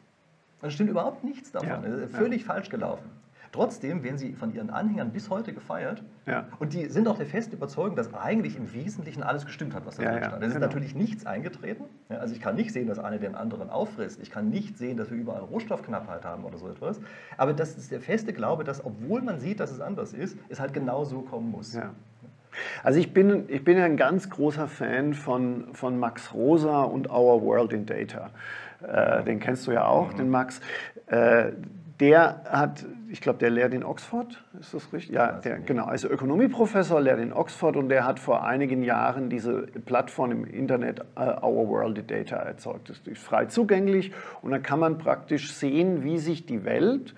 Das stimmt überhaupt nichts davon. Ja. Völlig falsch gelaufen. Trotzdem werden sie von ihren Anhängern bis heute gefeiert. Ja. Und die sind auch der festen Überzeugung, dass eigentlich im Wesentlichen alles gestimmt hat, was da ja, drin stand. Es ist genau. natürlich nichts eingetreten. also ich kann nicht sehen, dass einer den anderen auffrisst. Ich kann nicht sehen, dass wir überall Rohstoffknappheit haben oder so etwas. Aber das ist der feste Glaube, dass obwohl man sieht, dass es anders ist, es halt genau so kommen muss. Ja. Also ich bin, ich bin ein ganz großer Fan von, von Max Rosa und Our World in Data. Äh, den kennst du ja auch, mhm. den Max. Äh, der hat, ich glaube, der lehrt in Oxford, ist das richtig? Ja, der, genau, also Ökonomieprofessor, lehrt in Oxford und der hat vor einigen Jahren diese Plattform im Internet uh, Our World Data erzeugt. Das ist frei zugänglich und dann kann man praktisch sehen, wie sich die Welt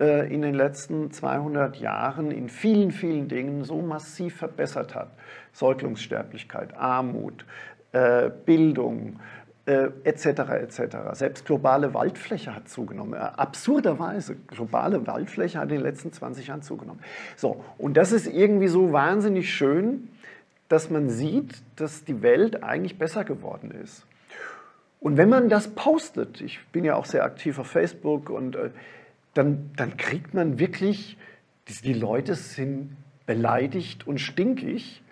äh, in den letzten 200 Jahren in vielen, vielen Dingen so massiv verbessert hat. Säuglungssterblichkeit, Armut, äh, Bildung. Äh, etc. Selbst globale Waldfläche hat zugenommen. Äh, absurderweise, globale Waldfläche hat in den letzten 20 Jahren zugenommen. So, und das ist irgendwie so wahnsinnig schön, dass man sieht, dass die Welt eigentlich besser geworden ist. Und wenn man das postet, ich bin ja auch sehr aktiv auf Facebook, und äh, dann, dann kriegt man wirklich, die, die Leute sind beleidigt und stinkig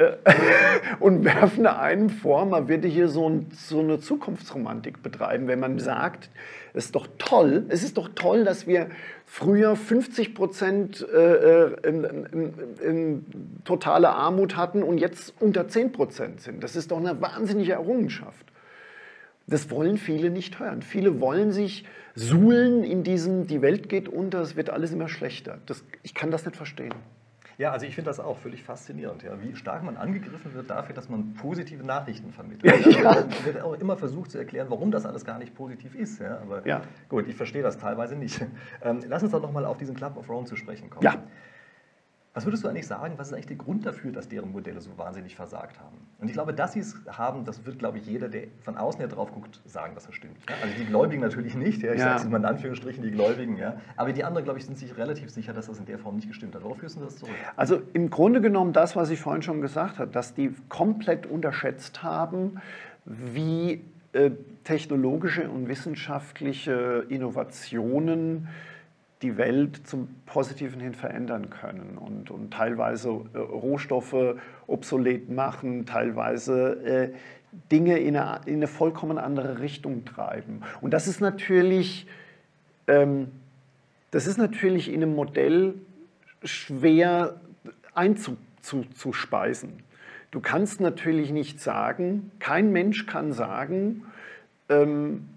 *laughs* und werfen einem vor, man würde hier so, ein, so, eine Zukunftsromantik betreiben, wenn man sagt, es ist doch toll, es ist doch toll, dass wir früher 50 Prozent äh, äh, in, in, in totale Armut hatten und jetzt unter 10 Prozent sind. Das ist doch eine wahnsinnige Errungenschaft. Das wollen viele nicht hören. Viele wollen sich suhlen in diesem, die Welt geht unter, es wird alles immer schlechter. Das, ich kann das nicht verstehen. Ja, also ich finde das auch völlig faszinierend, ja, wie stark man angegriffen wird dafür, dass man positive Nachrichten vermittelt. *laughs* Ja, ja. Es wird auch immer versucht zu erklären, warum das alles gar nicht positiv ist. Ja, aber ja. gut, ich verstehe das teilweise nicht. Ähm, lass uns doch nochmal auf diesen Club of Rome zu sprechen kommen. Ja. Was würdest du eigentlich sagen, was ist eigentlich der Grund dafür, dass deren Modelle so wahnsinnig versagt haben? Und ich glaube, dass sie es haben, das wird, glaube ich, jeder, der von außen her drauf guckt, sagen, dass das stimmt. Ja? Also die Gläubigen natürlich nicht, ja? ich ja. sage es immer in Anführungsstrichen, die Gläubigen, ja? aber die anderen, glaube ich, sind sich relativ sicher, dass das in der Form nicht gestimmt hat. Worauf führst du das zurück? Also im Grunde genommen das, was ich vorhin schon gesagt habe, dass die komplett unterschätzt haben, wie äh, technologische und wissenschaftliche Innovationen die Welt zum Positiven hin verändern können und, und teilweise äh, Rohstoffe obsolet machen, teilweise äh, Dinge in eine, in eine, vollkommen andere Richtung treiben. Und das ist natürlich, ähm, das ist natürlich in einem Modell schwer einzuspeisen. Du kannst natürlich nicht sagen, kein Mensch kann sagen, ähm,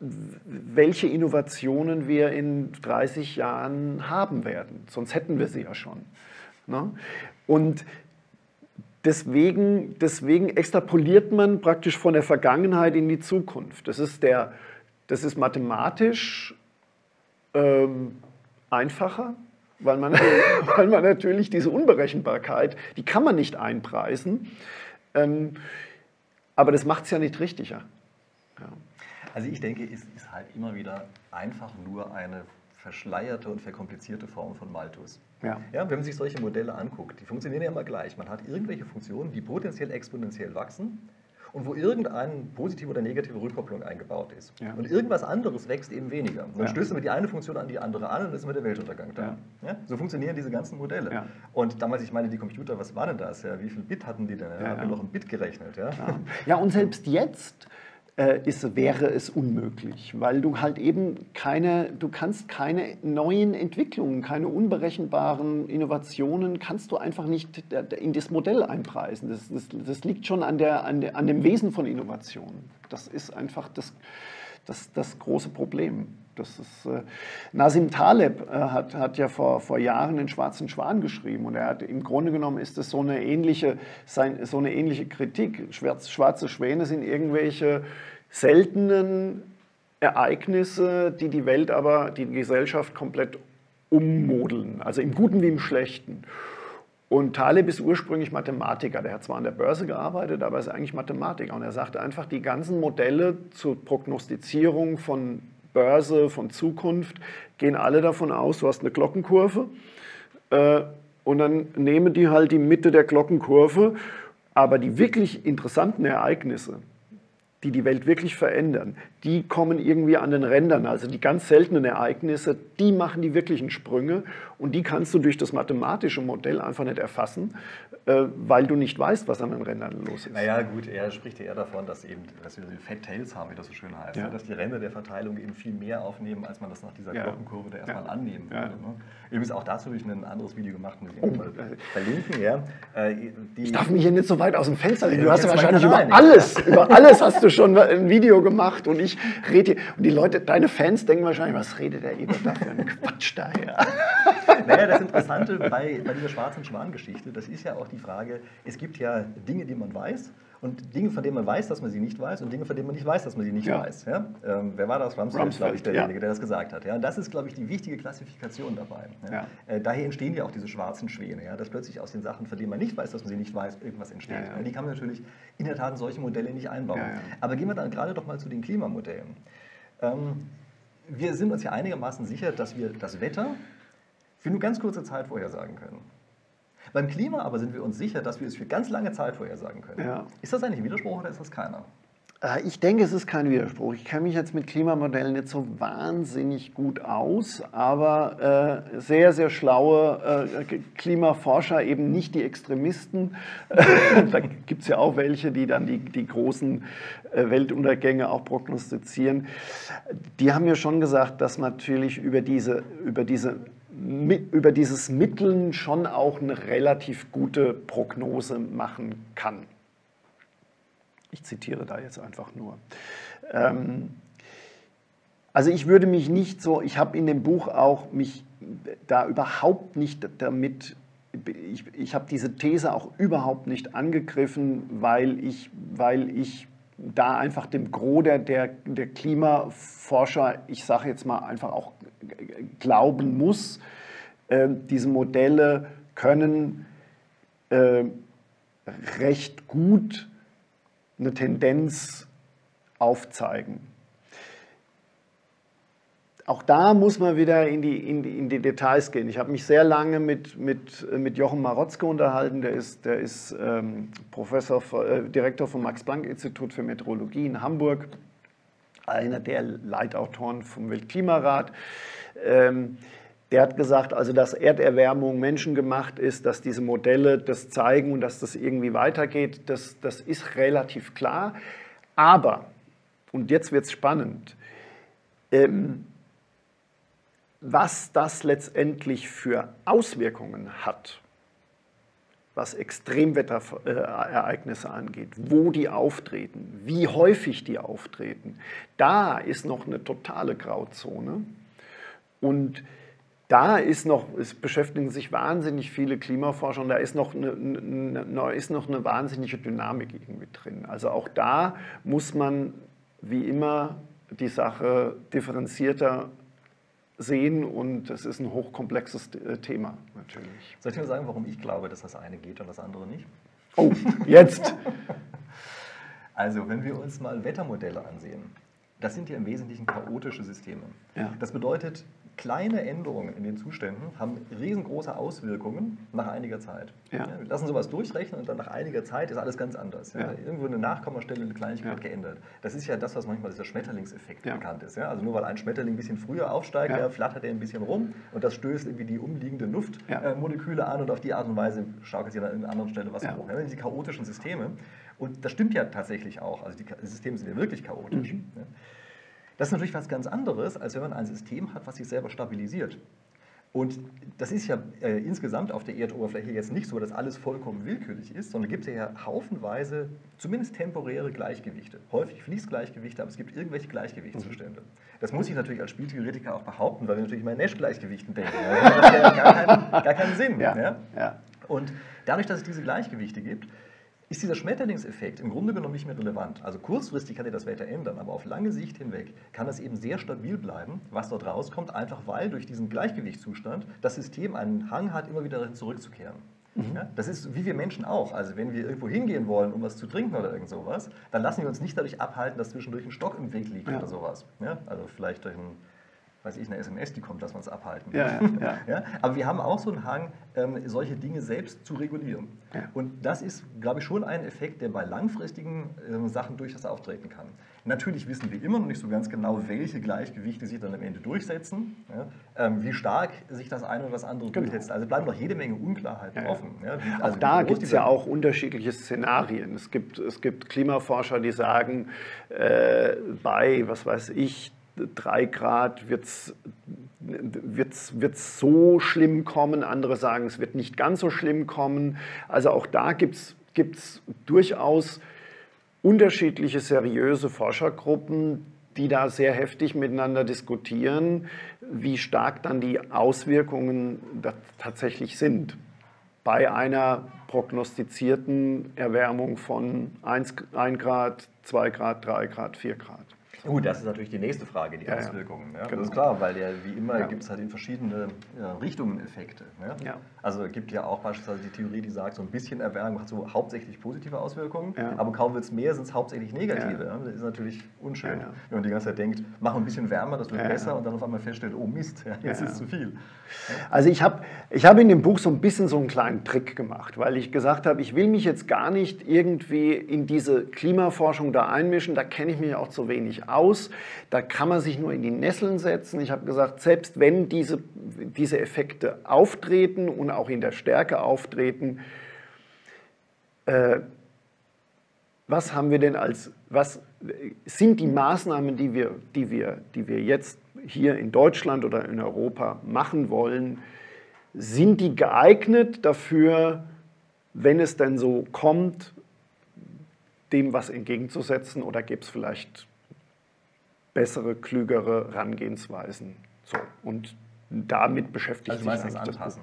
welche Innovationen wir in 30 Jahren haben werden. Sonst hätten wir sie ja schon. Ne? Und deswegen, deswegen extrapoliert man praktisch von der Vergangenheit in die Zukunft. Das ist, der, das ist mathematisch ähm, einfacher, weil man, *laughs* weil man natürlich diese Unberechenbarkeit, die kann man nicht einpreisen. Ähm, aber das macht es ja nicht richtiger. Ja. Also ich denke, es ist halt immer wieder einfach nur eine verschleierte und verkomplizierte Form von Malthus. Ja. ja. wenn man sich solche Modelle anguckt, die funktionieren ja immer gleich. Man hat irgendwelche Funktionen, die potenziell exponentiell wachsen und wo irgendeine positive oder negative Rückkopplung eingebaut ist. Ja. Und irgendwas anderes wächst eben weniger. Und dann ja. stößt man die eine Funktion an die andere an und dann ist immer der Weltuntergang da. Ja. So funktionieren diese ganzen Modelle. Und damals, ich meine, die Computer, was war denn das? Wie viel Bit hatten die denn? Ja, haben wir noch ein Bit gerechnet. Ja, ja. und selbst jetzt äh, ist, wäre es unmöglich, weil du halt eben keine, du kannst keine neuen Entwicklungen, keine unberechenbaren Innovationen, kannst du einfach nicht in das Modell einpreisen. Das, das, das liegt schon an, der, an, der, an dem Wesen von Innovationen. Das ist einfach das, das, das große Problem. Das ist, äh, Nasim Taleb äh, hat, hat ja vor, vor Jahren den Schwarzen Schwan geschrieben und er hat im Grunde genommen ist das so eine ähnliche, sein, so eine ähnliche Kritik. Schwarz, schwarze Schwäne sind irgendwelche seltenen Ereignisse, die die Welt aber, die, die Gesellschaft komplett ummodeln, also im Guten wie im Schlechten. Und Taleb ist ursprünglich Mathematiker. Der hat zwar an der Börse gearbeitet, aber ist eigentlich Mathematiker. Und er sagt einfach, die ganzen Modelle zur Prognostizierung von Börse, von Zukunft, gehen alle davon aus, du hast eine Glockenkurve. Äh, und dann nehmen die halt die Mitte der Glockenkurve. Aber die wirklich interessanten Ereignisse, die die Welt wirklich verändern, die kommen irgendwie an den Rändern. Also die ganz seltenen Ereignisse, die machen die wirklichen Sprünge und die kannst du durch das mathematische Modell einfach nicht erfassen, äh, weil du nicht weißt, was an den Rändern los ist. Naja, gut, er spricht ja eher davon, dass, eben, dass wir diese Fat Tails haben, wie das so schön heißt, ja. dass die Ränder der Verteilung eben viel mehr aufnehmen, als man das nach dieser ja. Glockenkurve da erstmal ja. annehmen würde. Ne? Übrigens auch dazu habe ich ein anderes Video gemacht, muss ich oh. mal verlinken. Ja. Äh, ich darf mich hier nicht so weit aus dem Fenster legen. Du hast ja wahrscheinlich über alles, über alles hast du schon ein Video gemacht und ich rede hier. Und die Leute, deine Fans denken wahrscheinlich, was redet der Ebert da für ein Quatsch daher? *laughs* Naja, das Interessante bei, bei dieser schwarzen Schwan-Geschichte, das ist ja auch die Frage, es gibt ja Dinge, die man weiß und Dinge, von denen man weiß, dass man sie nicht weiß und Dinge, von denen man nicht weiß, dass man sie nicht ja. weiß. Ja? Ähm, wer war das? Rumsfeld, Rumsfeld glaube ich, derjenige, ja. der das gesagt hat. Ja? Und das ist, glaube ich, die wichtige Klassifikation dabei. Äh, daher entstehen ja auch diese schwarzen Schwäne, ja? dass plötzlich aus den Sachen, von denen man nicht weiß, dass man sie nicht weiß, irgendwas entsteht. Die kann man natürlich in der Tat in solche Modelle nicht einbauen. Aber gehen wir dann gerade doch mal zu den Klimamodellen. Ähm, wir sind uns ja einigermaßen sicher, dass wir das Wetter für nur ganz kurze Zeit vorhersagen können. Beim Klima aber sind wir uns sicher, dass wir es für ganz lange Zeit vorhersagen können. Ja. Ist das eigentlich ein Widerspruch oder ist das keiner? Äh, ich denke, es ist kein Widerspruch. Ich kenne mich jetzt mit Klimamodellen nicht so wahnsinnig gut aus, aber äh, sehr, sehr schlaue äh, Klimaforscher, eben nicht die Extremisten. *laughs* da gibt es ja auch welche, die dann die, die großen äh, Weltuntergänge auch prognostizieren. Die haben ja schon gesagt, dass natürlich über diese, über diese über dieses Mitteln schon auch eine relativ gute Prognose machen kann. Ich zitiere da jetzt einfach nur. Ähm, also ich würde mich nicht so, ich habe in dem Buch auch mich da überhaupt nicht damit, ich, ich habe diese These auch überhaupt nicht angegriffen, weil ich, weil ich da einfach dem Gros der, der, der Klimaforscher, ich sage jetzt mal einfach auch glauben muss, äh, diese Modelle können äh, recht gut eine Tendenz aufzeigen. Auch da muss man wieder in die, in die, in die Details gehen. Ich habe mich sehr lange mit, mit, mit Jochen Marotzke unterhalten, der ist, der ist ähm, Professor, äh, Direktor vom Max-Planck-Institut für Meteorologie in Hamburg, einer der Leitautoren vom Weltklimarat. Ähm, der hat gesagt, also dass Erderwärmung menschengemacht ist, dass diese Modelle das zeigen und dass das irgendwie weitergeht, das, das ist relativ klar. Aber, und jetzt wird es spannend, ähm, was das letztendlich für Auswirkungen hat, was Extremwetterereignisse angeht, wo die auftreten, wie häufig die auftreten, da ist noch eine totale Grauzone. Und da ist noch, es beschäftigen sich wahnsinnig viele Klimaforscher und da ist noch eine, eine, ist noch eine wahnsinnige Dynamik irgendwie drin. Also auch da muss man wie immer die Sache differenzierter sehen und es ist ein hochkomplexes äh, Thema natürlich. Soll ich mir sagen, warum ich glaube, dass das eine geht und das andere nicht? Oh, jetzt! *laughs* also, wenn wir uns mal Wettermodelle ansehen, das sind ja im Wesentlichen chaotische Systeme. Ja. Das bedeutet, kleine Änderungen in den Zuständen haben riesengroße Auswirkungen nach einiger Zeit. Ja. Ja, wir lassen sowas durchrechnen und dann nach einiger Zeit ist alles ganz anders. Ja. Irgendwo eine Nachkommastelle, eine Kleinigkeit geändert. Das ist ja das, was manchmal dieser Schmetterlingseffekt bekannt ist. Also nur weil ein Schmetterling ein bisschen früher aufsteigt, flattert er ein bisschen rum und das stößt irgendwie die umliegende Luftmoleküle an und auf die Art und Weise schaukelt sich an einer anderen Stelle was hoch. Ja. Die chaotischen Systeme. Und das stimmt ja tatsächlich auch. Also die Systeme sind ja wirklich chaotisch. Mhm. Das ist natürlich was ganz anderes, als wenn man ein System hat, was sich selber stabilisiert. Und das ist ja äh, insgesamt auf der Erdoberfläche jetzt nicht so, dass alles vollkommen willkürlich ist, sondern gibt es ja haufenweise, zumindest temporäre Gleichgewichte. Häufig Fließgleichgewichte, aber es gibt irgendwelche Gleichgewichtszustände. Das muss ich natürlich als Spieltheoretiker auch behaupten, weil wir natürlich mal in Nash-Gleichgewichten denken. Das hat ja gar keinen, gar keinen Sinn. Ja, ja? Ja. Und dadurch, dass es diese Gleichgewichte gibt, ist dieser Schmetterlingseffekt im Grunde genommen nicht mehr relevant. Also kurzfristig kann er das Wetter ändern, aber auf lange Sicht hinweg kann es eben sehr stabil bleiben, was dort rauskommt, einfach weil durch diesen Gleichgewichtszustand das System einen Hang hat, immer wieder dahin zurückzukehren. Mhm. Ja, das ist wie wir Menschen auch. Also wenn wir irgendwo hingehen wollen, um was zu trinken oder irgend sowas, dann lassen wir uns nicht dadurch abhalten, dass zwischendurch ein Stock im Weg liegt ja. oder sowas. Ja, also vielleicht durch ein weiß ich, eine SMS, die kommt, dass man es abhalten ja, ja, *laughs* ja. Aber wir haben auch so einen Hang, ähm, solche Dinge selbst zu regulieren. Und das ist, glaube ich, schon ein Effekt, der bei langfristigen ähm, Sachen durchaus auftreten kann. Natürlich wissen wir immer noch nicht so ganz genau, welche Gleichgewichte sich dann am Ende durchsetzen, ähm, wie stark sich das eine oder das andere genau. durchsetzt. Also bleiben noch jede Menge Unklarheiten offen. Ja, also auch da gibt es ja auch unterschiedliche Szenarien. Es gibt, es gibt Klimaforscher, die sagen, äh, bei, was weiß ich, 3 Grad wird es so schlimm kommen, andere sagen, es wird nicht ganz so schlimm kommen. Also auch da gibt es durchaus unterschiedliche seriöse Forschergruppen, die da sehr heftig miteinander diskutieren, wie stark dann die Auswirkungen tatsächlich sind bei einer prognostizierten Erwärmung von 1, 1 Grad, 2 Grad, 3 Grad, 4 Grad. Gut, das ist natürlich die nächste Frage, die Ja. Auswirkungen. Ja, Genau. Das ist klar, weil ja, wie immer Ja. gibt es halt in verschiedene Richtungen Effekte. Ne? Ja. Also es gibt ja auch beispielsweise die Theorie, die sagt, so ein bisschen Erwärmung hat so hauptsächlich positive Auswirkungen, Ja. aber kaum wird es mehr, sind es hauptsächlich negative. Ja. Das ist natürlich unschön, Ja, wenn man die ganze Zeit denkt, mach ein bisschen wärmer, das wird besser und dann auf einmal feststellt, oh Mist, *laughs* jetzt ist zu viel. Also ich habe ich hab in dem Buch so ein bisschen so einen kleinen Trick gemacht, weil ich gesagt habe, ich will mich jetzt gar nicht irgendwie in diese Klimaforschung da einmischen, da kenne ich mich auch zu wenig aus, da kann man sich nur in die Nesseln setzen. Ich habe gesagt, selbst wenn diese, diese Effekte auftreten und auch in der Stärke auftreten, äh, was haben wir denn als, was sind die Maßnahmen, die wir, die wir, die wir jetzt hier in Deutschland oder in Europa machen wollen, sind die geeignet dafür, wenn es denn so kommt, dem was entgegenzusetzen oder gibt es vielleicht bessere, klügere Herangehensweisen? So, und damit beschäftigt Also sich das anpassen.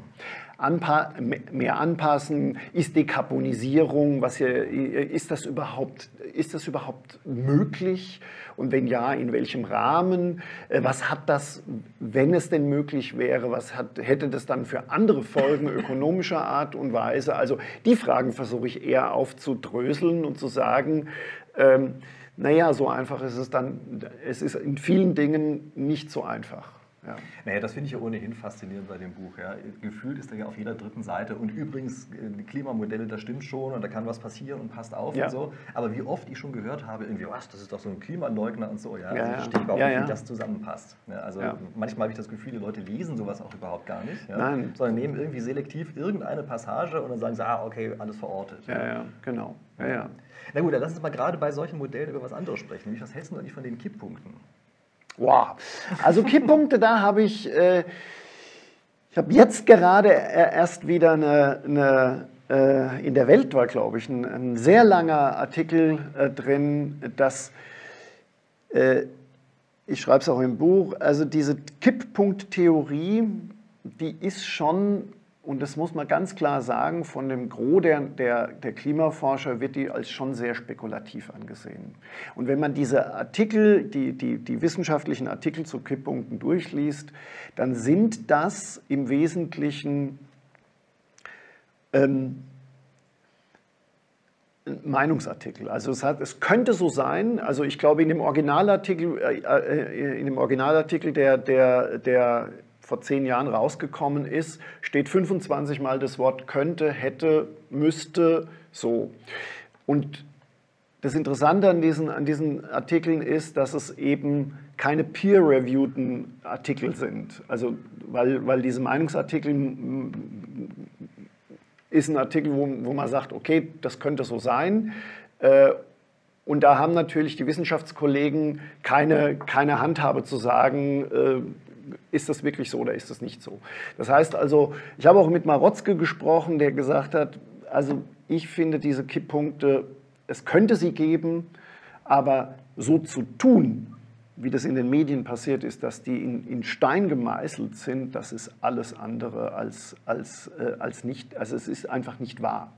Anpa mehr anpassen, ist Dekarbonisierung, was hier, ist, das überhaupt, ist das überhaupt möglich? Und wenn ja, in welchem Rahmen? Äh, Was hat das, wenn es denn möglich wäre, was hat, hätte das dann für andere Folgen *laughs* ökonomischer Art und Weise? Also die Fragen versuche ich eher aufzudröseln und zu sagen, ähm, naja, so einfach ist es dann, es ist in vielen Dingen nicht so einfach. Ja. Naja, das finde ich ja ohnehin faszinierend bei dem Buch. Ja. Gefühlt ist er ja auf jeder dritten Seite und übrigens, äh, Klimamodelle, das stimmt schon und da kann was passieren und passt auf Ja. und so. Aber wie oft ich schon gehört habe, irgendwie, was, das ist doch so ein Klimaleugner und so. Ja, Ja, also ich verstehe überhaupt nicht, wie das zusammenpasst. Also manchmal habe ich das Gefühl, die Leute lesen sowas auch überhaupt gar nicht. Nein. Sondern nehmen irgendwie selektiv irgendeine Passage und dann sagen sie, ah, okay, alles verortet. Ja, ja, genau. Ja, ja. Na gut, dann lass uns mal gerade bei solchen Modellen über was anderes sprechen. Nämlich, was hältst du eigentlich von den Kipppunkten? Wow. Also Kipppunkte, da habe ich, äh, ich habe jetzt gerade äh, erst wieder eine, eine äh, in der Welt war, glaube ich, ein, ein sehr langer Artikel äh, drin, dass, äh, ich schreibe es auch im Buch, also diese Kipppunkttheorie, die ist schon, und das muss man ganz klar sagen, von dem Gros der, der, der Klimaforscher wird die als schon sehr spekulativ angesehen. Und wenn man diese Artikel, die, die, die wissenschaftlichen Artikel zu Kipppunkten durchliest, dann sind das im Wesentlichen ähm, Meinungsartikel. Also es, hat, es könnte so sein, also ich glaube in dem Originalartikel, äh, äh, in dem Originalartikel, der, der, der vor zehn Jahren rausgekommen ist, steht 25 Mal das Wort könnte, hätte, müsste, so. Und das Interessante an diesen, an diesen Artikeln ist, dass es eben keine peer-reviewten Artikel sind. Also weil, weil diese Meinungsartikel ist ein Artikel, wo, wo man sagt, okay, das könnte so sein. Äh, Und da haben natürlich die Wissenschaftskollegen keine, keine Handhabe zu sagen, äh, ist das wirklich so oder ist das nicht so. Das heißt also, ich habe auch mit Marotzke gesprochen, der gesagt hat, also ich finde diese Kipppunkte, es könnte sie geben, aber so zu tun, wie das in den Medien passiert ist, dass die in, in Stein gemeißelt sind, das ist alles andere als, als, äh, als nicht, also es ist einfach nicht wahr.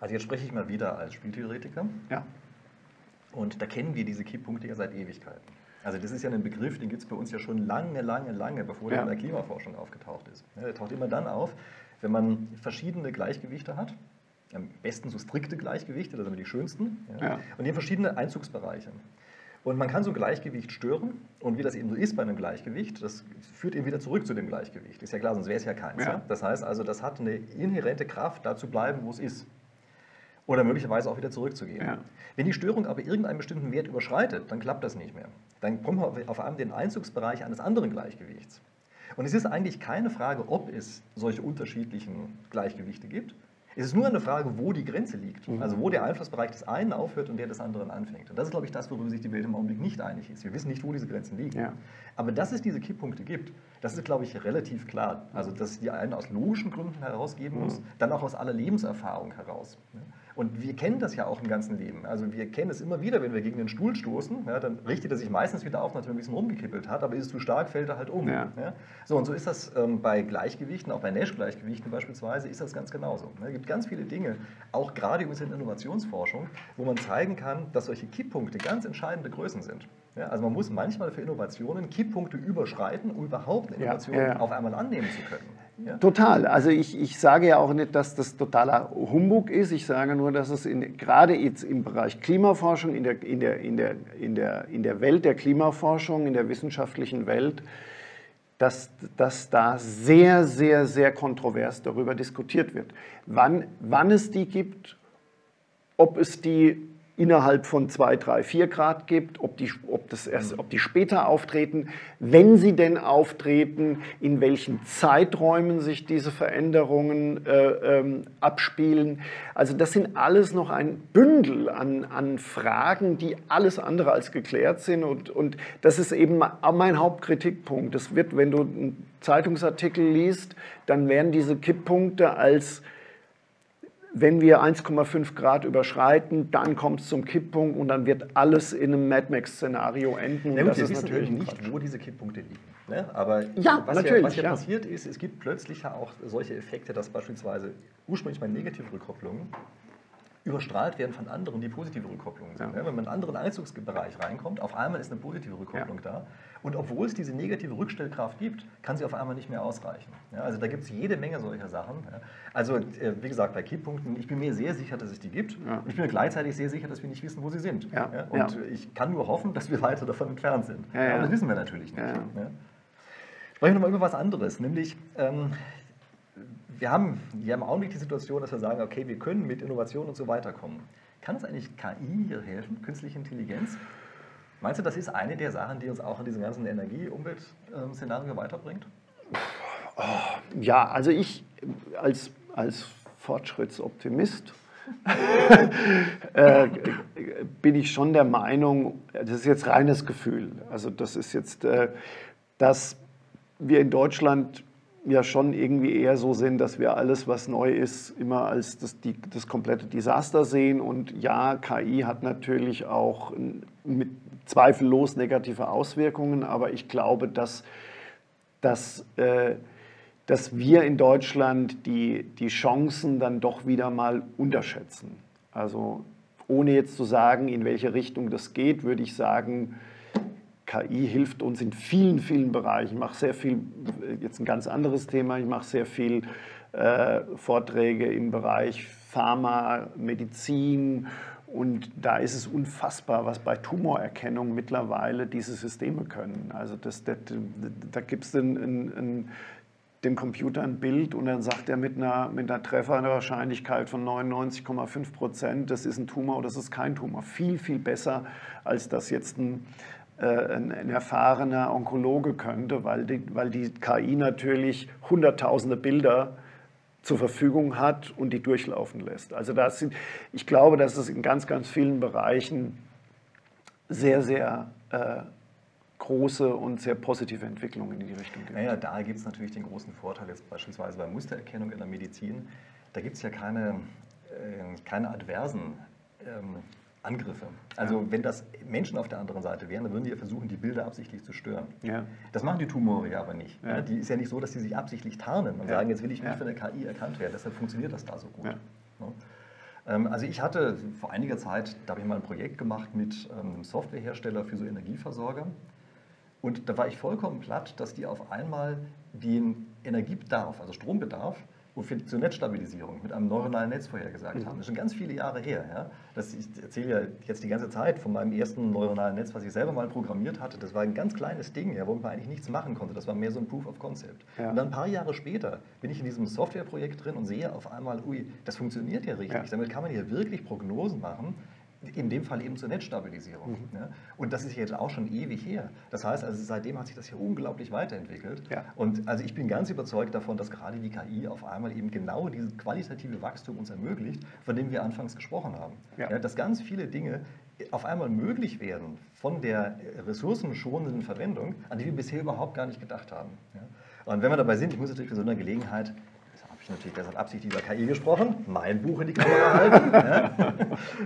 Also jetzt spreche ich mal wieder als Spieltheoretiker. Ja. Und da kennen wir diese Kipppunkte ja seit Ewigkeiten. Also das ist ja ein Begriff, den gibt es bei uns ja schon lange, lange, lange, bevor der Ja. in der Klimaforschung aufgetaucht ist. Ja, Der taucht immer dann auf, wenn man verschiedene Gleichgewichte hat. Am besten so strikte Gleichgewichte, das sind die schönsten. Ja. Und die haben verschiedene Einzugsbereiche. Und man kann so ein Gleichgewicht stören. Und wie das eben so ist bei einem Gleichgewicht, das führt eben wieder zurück zu dem Gleichgewicht. Ist ja klar, sonst wäre es ja keins. Das heißt also, das hat eine inhärente Kraft, da zu bleiben, wo es ist. Oder möglicherweise auch wieder zurückzugehen. Ja. Wenn die Störung aber irgendeinen bestimmten Wert überschreitet, dann klappt das nicht mehr. Dann kommen wir auf einmal den Einzugsbereich eines anderen Gleichgewichts. Und es ist eigentlich keine Frage, ob es solche unterschiedlichen Gleichgewichte gibt. Es ist nur eine Frage, wo die Grenze liegt. Mhm. Also wo der Einflussbereich des einen aufhört und der des anderen anfängt. Und das ist, glaube ich, das, worüber sich die Welt im Augenblick nicht einig ist. Wir wissen nicht, wo diese Grenzen liegen. Ja. Aber dass es diese Kipppunkte gibt, das ist, glaube ich, relativ klar. Also, dass es die einen aus logischen Gründen herausgeben muss, dann auch aus aller Lebenserfahrung heraus. Ne? Und wir kennen das ja auch im ganzen Leben. Also wir kennen es immer wieder, wenn wir gegen den Stuhl stoßen, ja, dann richtet er sich meistens wieder auf, nachdem er ein bisschen rumgekippelt hat, aber ist es zu stark, fällt er halt um. Ja. Ja. So, und so ist das ähm, bei Gleichgewichten, auch bei Nash-Gleichgewichten beispielsweise, ist das ganz genauso. Es gibt ganz viele Dinge, auch gerade in der Innovationsforschung, wo man zeigen kann, dass solche Kipppunkte ganz entscheidende Größen sind. Also man muss manchmal für Innovationen Kipppunkte überschreiten, um überhaupt eine Innovation ja, ja. auf einmal annehmen zu können. Ja. Total. Also ich, ich sage ja auch nicht, dass das totaler Humbug ist. Ich sage nur, dass es in, gerade jetzt im Bereich Klimaforschung, in der, in, der, in, der, in, der, in der Welt der Klimaforschung, in der wissenschaftlichen Welt, dass, dass da sehr, sehr, sehr kontrovers darüber diskutiert wird. Wann, wann es die gibt, ob es die innerhalb von 2, 3, 4 Grad gibt, ob die, ob, das erst, ob die später auftreten, wenn sie denn auftreten, in welchen Zeiträumen sich diese Veränderungen äh, ähm, abspielen. Also das sind alles noch ein Bündel an, an Fragen, die alles andere als geklärt sind und, und das ist eben mein Hauptkritikpunkt. Das wird, wenn du einen Zeitungsartikel liest, dann werden diese Kipppunkte als wenn wir 1,5 Grad überschreiten, dann kommt es zum Kipppunkt und dann wird alles in einem Mad Max-Szenario enden. Ja, gut, wir wissen natürlich nicht, Quatsch. wo diese Kipppunkte liegen. Ne? Aber ja, was, natürlich, ja, was hier ja. passiert ist, es gibt plötzlich ja auch solche Effekte, dass beispielsweise ursprünglich mal negative Rückkopplungen überstrahlt werden von anderen, die positive Rückkopplungen sind. Ja. Wenn man in einen anderen Einzugsbereich reinkommt, auf einmal ist eine positive Rückkopplung da. Und obwohl es diese negative Rückstellkraft gibt, kann sie auf einmal nicht mehr ausreichen. Ja, also da gibt es jede Menge solcher Sachen. Also äh, wie gesagt, bei Keypunkten, ich bin mir sehr sicher, dass es die gibt. Und ich bin mir gleichzeitig sehr sicher, dass wir nicht wissen, wo sie sind. Und ich kann nur hoffen, dass wir weiter davon entfernt sind. Aber das wissen wir natürlich nicht. Sprechen wir nochmal über was anderes, nämlich ähm, wir haben ja im Augenblick die Situation, dass wir sagen, okay, wir können mit Innovation und so weiterkommen. Kann uns eigentlich KI hier helfen, künstliche Intelligenz? Meinst du, das ist eine der Sachen, die uns auch in diesem ganzen Energie-Umwelt-Szenario weiterbringt? Oh, ja, also ich als, als Fortschrittsoptimist *laughs* äh, bin ich schon der Meinung, das ist jetzt reines Gefühl, also das ist jetzt, äh, dass wir in Deutschland ja schon irgendwie eher so sind, dass wir alles, was neu ist, immer als das, die, das komplette Desaster sehen. Und ja, KI hat natürlich auch mit zweifellos negative Auswirkungen, aber ich glaube, dass, dass, äh, dass wir in Deutschland die, die Chancen dann doch wieder mal unterschätzen. Also ohne jetzt zu sagen, in welche Richtung das geht, würde ich sagen, KI hilft uns in vielen, vielen Bereichen. Ich mache sehr viel, jetzt ein ganz anderes Thema, ich mache sehr viel äh, Vorträge im Bereich Pharma, Medizin und da ist es unfassbar, was bei Tumorerkennung mittlerweile diese Systeme können. Also das, das, da gibt es dem Computer ein Bild und dann sagt er mit einer, mit einer Trefferwahrscheinlichkeit von 99,5 Prozent, das ist ein Tumor oder das ist kein Tumor. Viel, viel besser, als das jetzt ein äh, ein, ein, erfahrener Onkologe könnte, weil die, weil die KI natürlich hunderttausende Bilder zur Verfügung hat und die durchlaufen lässt. Also das sind, ich glaube, dass es in ganz, ganz vielen Bereichen sehr, sehr äh, große und sehr positive Entwicklungen in die Richtung gibt. Naja, da gibt es natürlich den großen Vorteil, jetzt beispielsweise bei Mustererkennung in der Medizin, da gibt es ja keine, äh, keine adversen ähm, Angriffe. Also ja. wenn das Menschen auf der anderen Seite wären, dann würden die ja versuchen, die Bilder absichtlich zu stören. Ja. Das machen die Tumore ja aber nicht. Ja. Die ist ja nicht so, dass sie sich absichtlich tarnen und sagen, jetzt will ich nicht von der KI erkannt werden. Deshalb funktioniert das da so gut. Ähm, also ich hatte vor einiger Zeit, da habe ich mal ein Projekt gemacht mit ähm, einem Softwarehersteller für so Energieversorger. Und da war ich vollkommen platt, dass die auf einmal den Energiebedarf, also Strombedarf, wofür zur Netzstabilisierung mit einem neuronalen Netz vorhergesagt mhm. haben. Das ist schon ganz viele Jahre her. Ja? Das, ich erzähle ja jetzt die ganze Zeit von meinem ersten neuronalen Netz, was ich selber mal programmiert hatte. Das war ein ganz kleines Ding, ja, womit man eigentlich nichts machen konnte. Das war mehr so ein Proof of Concept. Ja. Und dann ein paar Jahre später bin ich in diesem Softwareprojekt drin und sehe auf einmal, ui, das funktioniert ja richtig. Ja. Damit kann man hier wirklich Prognosen machen in dem Fall eben zur Netzstabilisierung. Mhm. Ja. Und das ist jetzt auch schon ewig her. Das heißt, also seitdem hat sich das hier unglaublich weiterentwickelt. Ja. Und also ich bin ganz überzeugt davon, dass gerade die KI auf einmal eben genau dieses qualitative Wachstum uns ermöglicht, von dem wir anfangs gesprochen haben. Ja. ja dass ganz viele Dinge auf einmal möglich werden von der ressourcenschonenden Verwendung, an die wir bisher überhaupt gar nicht gedacht haben. Und wenn wir dabei sind, ich muss natürlich bei so einer Gelegenheit ich natürlich deshalb absichtlich über KI gesprochen, mein Buch in die Kamera halten,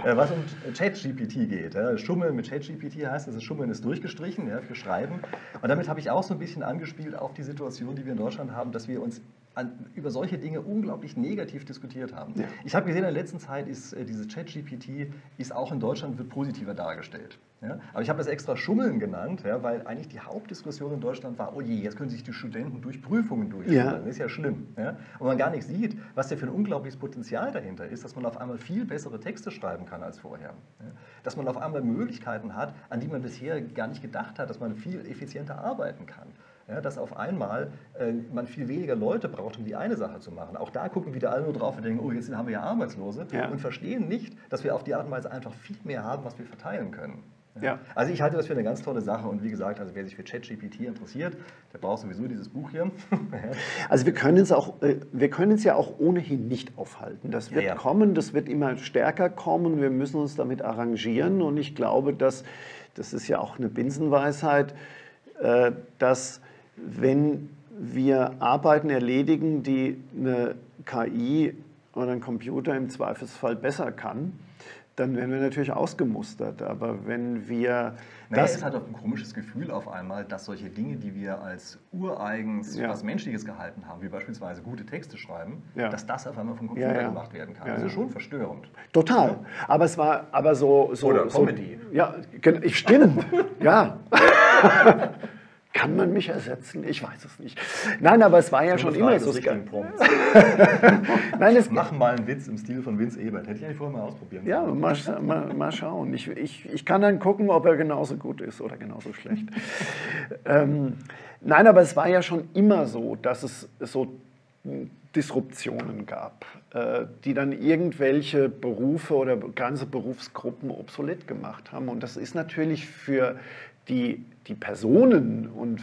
ja, *laughs* was um ChatGPT geht. Schummeln mit ChatGPT heißt, das Schummeln ist durchgestrichen ja, für Schreiben. Und damit habe ich auch so ein bisschen angespielt auf die Situation, die wir in Deutschland haben, dass wir uns an, über solche Dinge unglaublich negativ diskutiert haben. Ja. Ich habe gesehen, in der letzten Zeit ist äh, dieses ChatGPT ist auch in Deutschland wird positiver dargestellt. Ja? Aber ich habe das extra Schummeln genannt, ja, weil eigentlich die Hauptdiskussion in Deutschland war, oh je, jetzt können sich die Studenten durch Prüfungen durchschummeln. Ist ja schlimm. Und man gar nicht sieht, was da für ein unglaubliches Potenzial dahinter ist, dass man auf einmal viel bessere Texte schreiben kann als vorher. Dass man auf einmal Möglichkeiten hat, an die man bisher gar nicht gedacht hat, dass man viel effizienter arbeiten kann. Ja, dass auf einmal äh, man viel weniger Leute braucht, um die eine Sache zu machen. Auch da gucken wieder alle nur drauf und denken, oh, jetzt haben wir ja Arbeitslose ja. und verstehen nicht, dass wir auf die Art und Weise einfach viel mehr haben, was wir verteilen können. Ja. Also ich halte das für eine ganz tolle Sache und wie gesagt, also wer sich für ChatGPT interessiert, der braucht sowieso dieses Buch hier. *laughs* also wir können es auch, äh, wir können es ja auch ohnehin nicht aufhalten. Das wird ja, ja. kommen, das wird immer stärker kommen. Wir müssen uns damit arrangieren und ich glaube, dass das ist ja auch eine Binsenweisheit, äh, dass wenn wir Arbeiten erledigen, die eine KI oder ein Computer im Zweifelsfall besser kann, dann werden wir natürlich ausgemustert. Aber wenn wir. Naja, das es hat auch ein komisches Gefühl auf einmal, dass solche Dinge, die wir als ureigens ja. was Menschliches gehalten haben, wie beispielsweise gute Texte schreiben, ja. dass das auf einmal vom Computer ja, gemacht werden kann. Das ist schon verstörend. Total. Aber es war aber so. so Oder Comedy. So, ja, stimmt. ja. *laughs* *laughs* Kann man mich ersetzen? Ich weiß es nicht. Nein, aber es war ja schon immer so. *laughs* *laughs* Nein, es Mach mal einen Witz im Stil von Vince Ebert. Hätte ich eigentlich vorher mal ausprobieren Ja, mal, mal, mal, schauen. Ich, ich, ich kann dann gucken, ob er genauso gut ist oder genauso schlecht. *laughs* ähm, nein, aber es war ja schon immer so, dass es so Disruptionen gab, äh, die dann irgendwelche Berufe oder ganze Berufsgruppen obsolet gemacht haben. Und das ist natürlich für die, die Personen und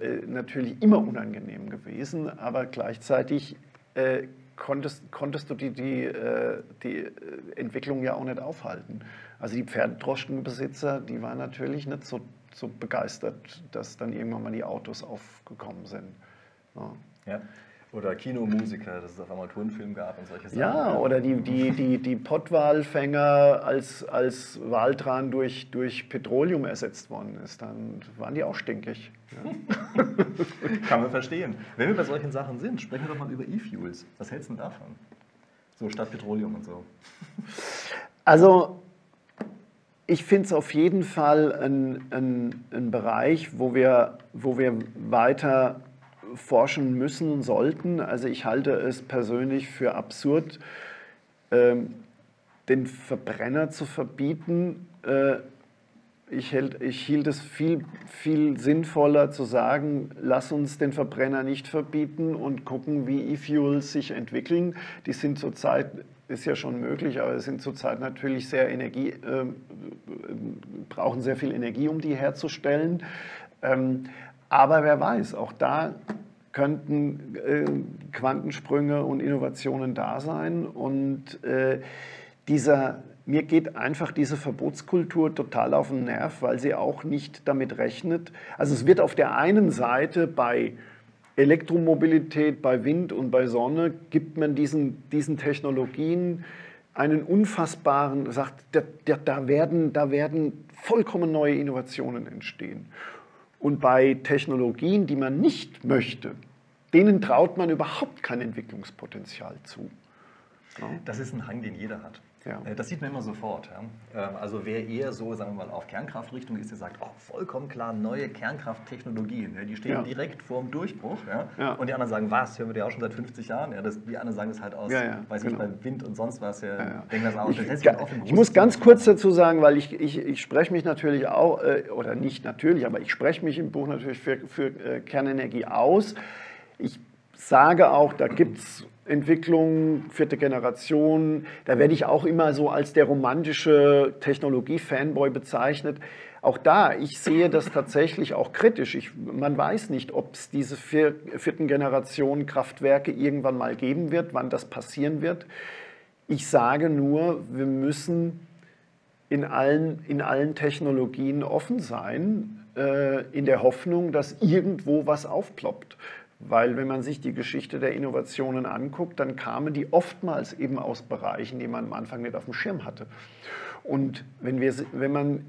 äh, natürlich immer unangenehm gewesen, aber gleichzeitig äh, konntest, konntest du die, die, äh, die äh, Entwicklung ja auch nicht aufhalten. Also die Pferdedroschkenbesitzer, die waren natürlich nicht so, so begeistert, dass dann irgendwann mal die Autos aufgekommen sind. Ja. ja. Oder Kinomusiker, dass es auf einmal Turnfilm gab und solche Sachen. Ja, oder die, die, die, die Pottwalfänger, als, als Waltran durch, durch Petroleum ersetzt worden ist, dann waren die auch stinkig. Ja. *laughs* Kann man verstehen. Wenn wir bei solchen Sachen sind, sprechen wir doch mal über E-Fuels. Was hältst du denn davon? So statt Petroleum und so. Also, ich finde es auf jeden Fall ein, ein, ein Bereich, wo wir, wo wir weiter forschen müssen und sollten. Also ich halte es persönlich für absurd, ähm, den Verbrenner zu verbieten. Äh, ich, hält, ich hielt es viel, viel sinnvoller zu sagen, lass uns den Verbrenner nicht verbieten und gucken, wie E-Fuels sich entwickeln. Die sind zurzeit, ist ja schon möglich, aber sind zurzeit natürlich sehr Energie, äh, brauchen sehr viel Energie, um die herzustellen. Ähm, aber wer weiß, auch da könnten äh, Quantensprünge und Innovationen da sein. Und äh, dieser, mir geht einfach diese Verbotskultur total auf den Nerv, weil sie auch nicht damit rechnet. Also es wird auf der einen Seite bei Elektromobilität, bei Wind und bei Sonne, gibt man diesen, diesen Technologien einen unfassbaren, sagt, da, da, werden, da werden vollkommen neue Innovationen entstehen. Und bei Technologien, die man nicht möchte, denen traut man überhaupt kein Entwicklungspotenzial zu. Das ist ein Hang, den jeder hat. Ja. Äh, das sieht man immer sofort. Ja. Ähm, also wer eher so, sagen wir mal, auf Kernkraftrichtung ist, der sagt, oh, vollkommen klar, neue Kernkrafttechnologien, die stehen ja. direkt vor dem Durchbruch. Und die anderen sagen, was, hören wir ja auch schon seit 50 Jahren. Das, die anderen sagen das halt aus, weiß genau. nicht, bei Wind und sonst was. Ja, Denken das auch. Ich, das ich muss ganz kurz dazu sagen, weil ich, ich, ich spreche mich natürlich auch, äh, oder nicht natürlich, aber ich spreche mich im Buch natürlich für, für äh, Kernenergie aus. Ich sage auch, da gibt es Entwicklung, vierte Generation. Da werde ich auch immer so als der romantische Technologie-Fanboy bezeichnet. Auch da, ich sehe das tatsächlich auch kritisch. Ich, man weiß nicht, ob es diese vier, vierten Generation Kraftwerke irgendwann mal geben wird, wann das passieren wird. Ich sage nur, wir müssen in allen, in allen Technologien offen sein, äh, in der Hoffnung, dass irgendwo was aufploppt Weil wenn man sich die Geschichte der Innovationen anguckt, dann kamen die oftmals eben aus Bereichen, die man am Anfang nicht auf dem Schirm hatte. Und wenn, wir, wenn man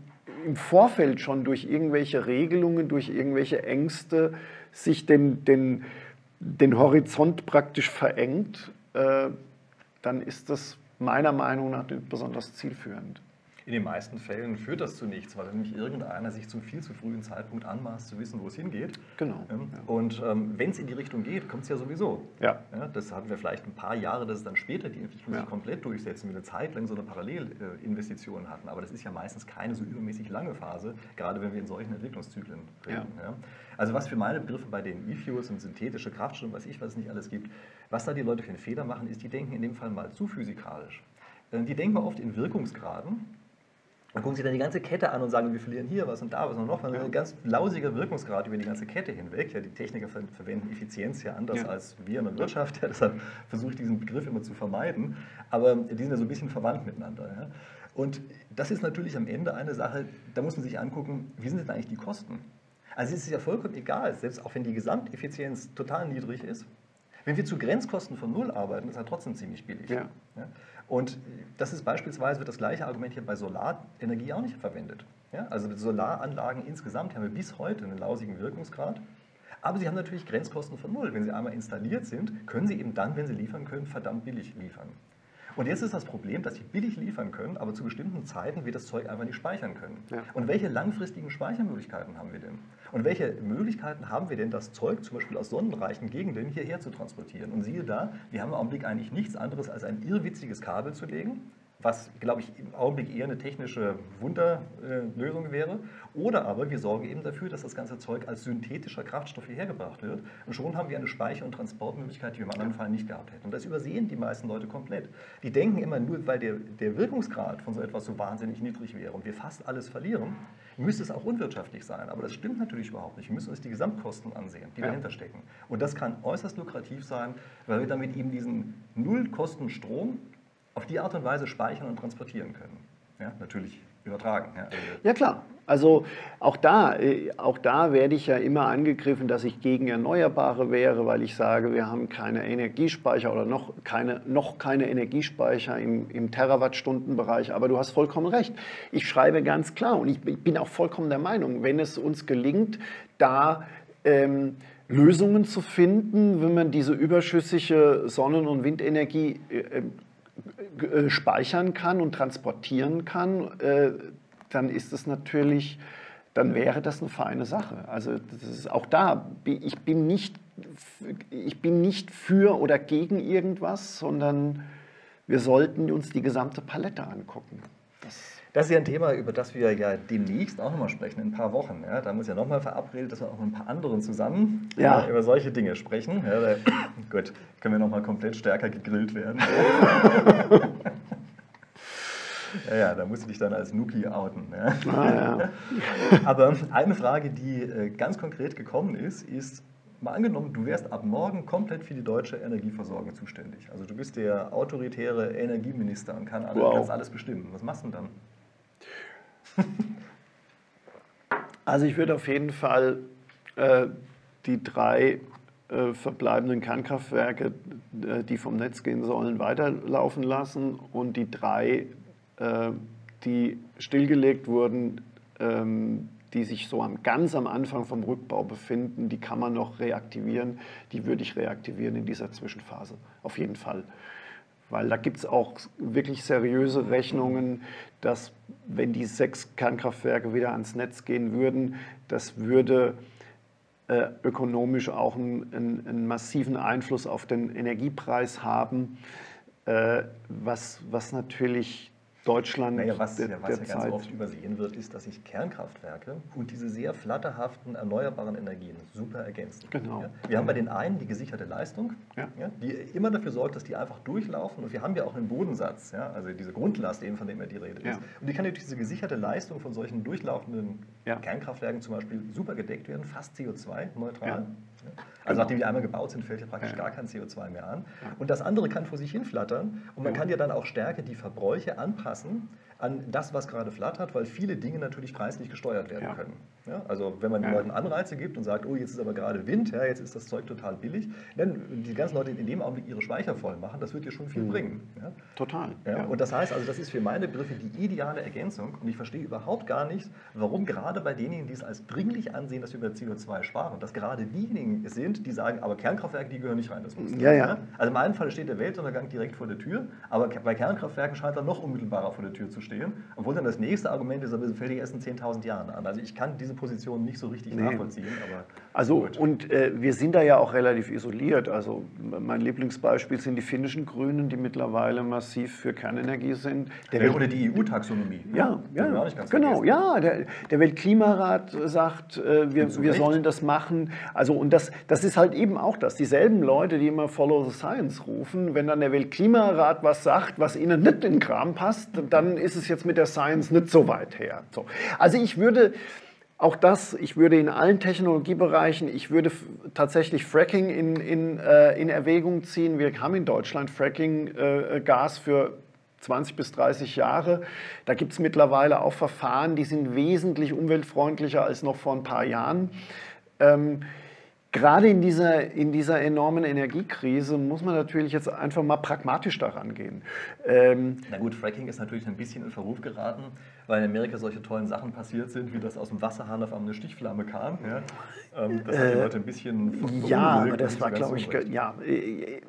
im Vorfeld schon durch irgendwelche Regelungen, durch irgendwelche Ängste sich den, den, den Horizont praktisch verengt, äh, dann ist das meiner Meinung nach nicht besonders zielführend. In den meisten Fällen führt das zu nichts, weil nämlich irgendeiner sich zum viel zu frühen Zeitpunkt anmaßt, zu wissen, wo es hingeht. Genau. Ähm, und ähm, wenn es in die Richtung geht, kommt es ja sowieso. Ja. ja. Das hatten wir vielleicht ein paar Jahre, dass es dann später die Entwicklung ja. sich komplett durchsetzt und wir eine Zeit lang so eine Parallelinvestition hatten. Aber das ist ja meistens keine so übermäßig lange Phase, gerade wenn wir in solchen Entwicklungszyklen reden. Ja. ja. Also was für meine Begriffe bei den E-Fuels und synthetische Kraftstoffe, weiß ich, was es nicht alles gibt, was da die Leute für einen Fehler machen, ist, die denken in dem Fall mal zu physikalisch. Äh, die denken oft in Wirkungsgraden dann gucken sie dann die ganze Kette an und sagen, wir verlieren hier was und da was und noch was. Ja. Ein ganz lausiger Wirkungsgrad über die ganze Kette hinweg. Ja, die Techniker verwenden Effizienz ja anders ja. als wir in der Wirtschaft. Ja, deshalb versuche ich diesen Begriff immer zu vermeiden. Aber die sind ja so ein bisschen verwandt miteinander. Ja. Und das ist natürlich am Ende eine Sache, da muss man sich angucken, wie sind denn eigentlich die Kosten? Also es ist ja vollkommen egal, selbst auch wenn die Gesamteffizienz total niedrig ist. Wenn wir zu Grenzkosten von Null arbeiten, ist er trotzdem ziemlich billig. Ja. Und das ist beispielsweise, wird das gleiche Argument hier bei Solarenergie auch nicht verwendet. Ja, also Solaranlagen insgesamt haben wir bis heute einen lausigen Wirkungsgrad. Aber sie haben natürlich Grenzkosten von null. Wenn sie einmal installiert sind, können sie eben dann, wenn sie liefern können, verdammt billig liefern. Und jetzt ist das Problem, dass sie billig liefern können, aber zu bestimmten Zeiten wir das Zeug einfach nicht speichern können. Ja. Und welche langfristigen Speichermöglichkeiten haben wir denn? Und welche Möglichkeiten haben wir denn, das Zeug zum Beispiel aus sonnenreichen Gegenden hierher zu transportieren? Und siehe da, wir haben im Augenblick eigentlich nichts anderes als ein irrwitziges Kabel zu legen, was, glaube ich, im Augenblick eher eine technische Wunderlösung wäre. Oder aber wir sorgen eben dafür, dass das ganze Zeug als synthetischer Kraftstoff hierher gebracht wird. Und schon haben wir eine Speicher- und Transportmöglichkeit, die wir im anderen Fall nicht gehabt hätten. Und das übersehen die meisten Leute komplett. Die denken immer nur, weil der, der Wirkungsgrad von so etwas so wahnsinnig niedrig wäre und wir fast alles verlieren, müsste es auch unwirtschaftlich sein. Aber das stimmt natürlich überhaupt nicht. Wir müssen uns die Gesamtkosten ansehen, die ja. dahinter stecken. Und das kann äußerst lukrativ sein, weil wir damit eben diesen Nullkosten-Strom auf die Art und Weise speichern und transportieren können. Ja, natürlich übertragen. Ja, also ja klar. Also auch da, äh, auch da werde ich ja immer angegriffen, dass ich gegen Erneuerbare wäre, weil ich sage, wir haben keine Energiespeicher oder noch keine, noch keine Energiespeicher im, im Terawattstundenbereich. Aber du hast vollkommen recht. Ich schreibe ganz klar und ich bin auch vollkommen der Meinung, wenn es uns gelingt, da ähm, Lösungen zu finden, wenn man diese überschüssige Sonnen- und Windenergie äh, äh, speichern kann und transportieren kann, äh, dann ist es natürlich, dann wäre das eine feine Sache. Also das ist auch da, ich bin nicht, ich bin nicht für oder gegen irgendwas, sondern wir sollten uns die gesamte Palette angucken. Das ist ja ein Thema, über das wir ja demnächst auch nochmal sprechen, in ein paar Wochen. Ja, da muss ja nochmal verabredet, dass wir auch mit ein paar anderen zusammen ja. über solche Dinge sprechen. Ja, da, gut, können wir nochmal komplett stärker gegrillt werden. *laughs* ja, ja, da musst du dich dann als Nuki outen. Ah. Aber eine Frage, die äh, ganz konkret gekommen ist, ist, mal angenommen, du wärst ab morgen komplett für die deutsche Energieversorgung zuständig. Also du bist der autoritäre Energieminister und kann alles, wow. kannst alles bestimmen. Was machst du denn dann? *laughs* Also ich würde auf jeden Fall äh, die drei äh, verbleibenden Kernkraftwerke, äh, die vom Netz gehen sollen, weiterlaufen lassen und die drei, äh, die stillgelegt wurden, ähm, die sich so am, ganz am Anfang vom Rückbau befinden, die kann man noch reaktivieren. Die würde ich reaktivieren in dieser Zwischenphase, auf jeden Fall. Weil da gibt es auch wirklich seriöse Rechnungen, dass wenn die sechs Kernkraftwerke wieder ans Netz gehen würden, das würde äh, ökonomisch auch einen, einen, einen, massiven Einfluss auf den Energiepreis haben, äh, was, was natürlich Deutschland. Naja, was, der, ja, was ja ganz oft übersehen wird, ist, dass sich Kernkraftwerke und diese sehr flatterhaften erneuerbaren Energien super ergänzen. Genau. Ja? Wir haben bei den einen die gesicherte Leistung, ja. die immer dafür sorgt, dass die einfach durchlaufen. Und wir haben ja auch einen Bodensatz, also diese Grundlast, eben, von dem ja die Rede ist. Und die kann durch diese gesicherte Leistung von solchen durchlaufenden Kernkraftwerken zum Beispiel super gedeckt werden, fast CO2-neutral. Also nachdem die einmal gebaut sind, fällt ja praktisch gar kein CO2 mehr an. Und das andere kann vor sich hin flattern und man kann ja dann auch stärker die Verbräuche anpassen an das, was gerade flattert, weil viele Dinge natürlich preislich gesteuert werden Ja. können. Ja, also wenn man den Ja. Leuten Anreize gibt und sagt, oh, jetzt ist aber gerade Wind, ja, jetzt ist das Zeug total billig, dann die ganzen Leute in dem Augenblick ihre Speicher voll machen, das wird dir schon viel bringen. Ja. Total. Und das heißt also, das ist für meine Begriffe die ideale Ergänzung und ich verstehe überhaupt gar nicht, warum gerade bei denjenigen, die es als dringlich ansehen, dass wir über CO2 sparen, dass gerade diejenigen sind, die sagen, aber Kernkraftwerke, die gehören nicht rein, das muss Ja, ja. Also im einen Fall steht der Weltuntergang direkt vor der Tür, aber bei Kernkraftwerken scheint er noch unmittelbarer vor der Tür zu stehen, obwohl dann das nächste Argument ist, aber es fällt erst in 10.000 Jahren an. Also ich kann diese Position nicht so richtig Nee. nachvollziehen, Also, gut. und äh, wir sind da ja auch relativ isoliert. Also, mein Lieblingsbeispiel sind die finnischen Grünen, die mittlerweile massiv für Kernenergie sind. Der Ja, oder die EU-Taxonomie. Ja, ja, ganz genau, vergessen. ja. Der, der Weltklimarat sagt, äh, wir, wir sollen das machen. Also und das, das ist halt eben auch das. Dieselben Leute, die immer Follow the Science rufen, wenn dann der Weltklimarat was sagt, was ihnen nicht in den Kram passt, dann ist es jetzt mit der Science nicht so weit her. So. Also ich würde auch das, ich würde in allen Technologiebereichen, ich würde tatsächlich Fracking in, in, äh, in Erwägung ziehen. Wir haben in Deutschland Fracking-Gas für 20 bis 30 Jahre. Da gibt es mittlerweile auch Verfahren, die sind wesentlich umweltfreundlicher als noch vor ein paar Jahren. Ähm, Gerade in dieser, in dieser enormen Energiekrise muss man natürlich jetzt einfach mal pragmatisch daran gehen. Ähm, Na gut, Fracking ist natürlich ein bisschen in Verruf geraten, weil in Amerika solche tollen Sachen passiert sind, wie das aus dem Wasserhahn auf einmal eine Stichflamme kam. Ja. Ähm, das hat die Leute ein bisschen Äh, Ja, aber das war, glaube ich, ja, äh,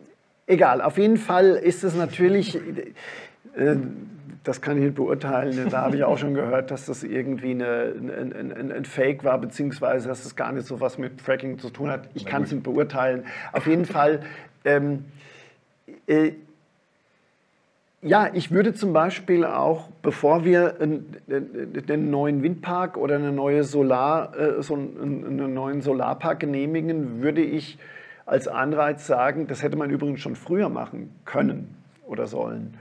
egal. Auf jeden Fall ist es natürlich, äh, das kann ich nicht beurteilen, da habe ich auch schon gehört, dass das irgendwie eine, ein, ein, ein, Fake war, beziehungsweise dass es gar nicht so was mit Fracking zu tun hat. Ich kann es nicht beurteilen. Auf jeden Fall, ähm, äh, ja, ich würde zum Beispiel auch, bevor wir einen, einen neuen Windpark oder eine neue Solar, äh, so einen, einen neuen Solarpark genehmigen, würde ich als Anreiz sagen, das hätte man übrigens schon früher machen können oder sollen,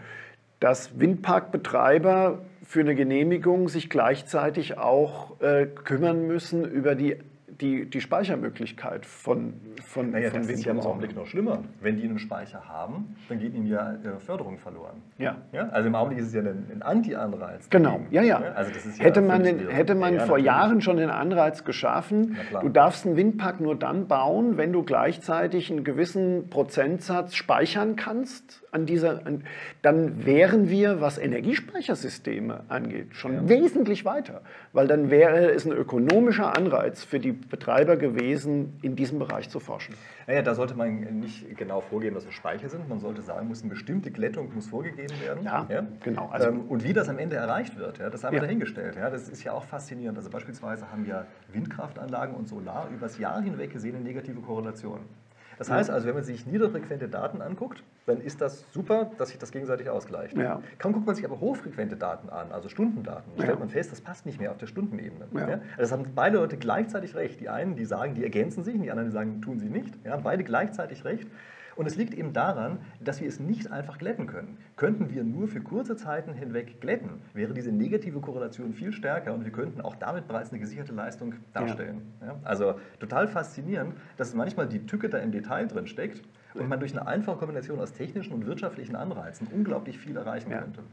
dass Windparkbetreiber für eine Genehmigung sich gleichzeitig auch äh, kümmern müssen über die, die, die Speichermöglichkeit von, von, Naja, von das ist ja im. Augenblick noch schlimmer. Wenn die einen Speicher haben, dann geht ihnen ja ihre Förderung verloren. Ja. Ja? Also im Augenblick ist es ja ein, ein Anti-Anreiz. Genau, ja, ja. Also das ist ja hätte man, den, hätte man Ja, vor natürlich. Jahren schon den Anreiz geschaffen, du darfst einen Windpark nur dann bauen, wenn du gleichzeitig einen gewissen Prozentsatz speichern kannst. An dieser, an, dann wären wir, was Energiespeichersysteme angeht, schon wesentlich weiter. Weil dann wäre es ein ökonomischer Anreiz für die Betreiber gewesen, in diesem Bereich zu forschen. Naja, da sollte man nicht genau vorgeben, dass es Speicher sind. Man sollte sagen, muss eine bestimmte Glättung muss vorgegeben werden. Ja, genau. Also- ähm, und wie das am Ende erreicht wird, ja, das haben wir Ja. dahingestellt. Ja, das ist ja auch faszinierend. Also beispielsweise haben ja Windkraftanlagen und Solar übers Jahr hinweg gesehen eine negative Korrelation. Das heißt also, wenn man sich niederfrequente Daten anguckt, dann ist das super, dass sich das gegenseitig ausgleicht. Ja. Kaum guckt man sich aber hochfrequente Daten an, also Stundendaten, Ja. stellt man fest, das passt nicht mehr auf der Stundenebene. Ja. Also das haben beide Leute gleichzeitig recht. Die einen, die sagen, die ergänzen sich, und die anderen, die sagen, tun sie nicht. Ja, beide gleichzeitig recht. Und es liegt eben daran, dass wir es nicht einfach glätten können. Könnten wir nur für kurze Zeiten hinweg glätten, wäre diese negative Korrelation viel stärker und wir könnten auch damit bereits eine gesicherte Leistung darstellen. Ja. also total faszinierend, dass manchmal die Tücke da im Detail drin steckt und man durch eine einfache Kombination aus technischen und wirtschaftlichen Anreizen unglaublich viel erreichen Ja. könnte.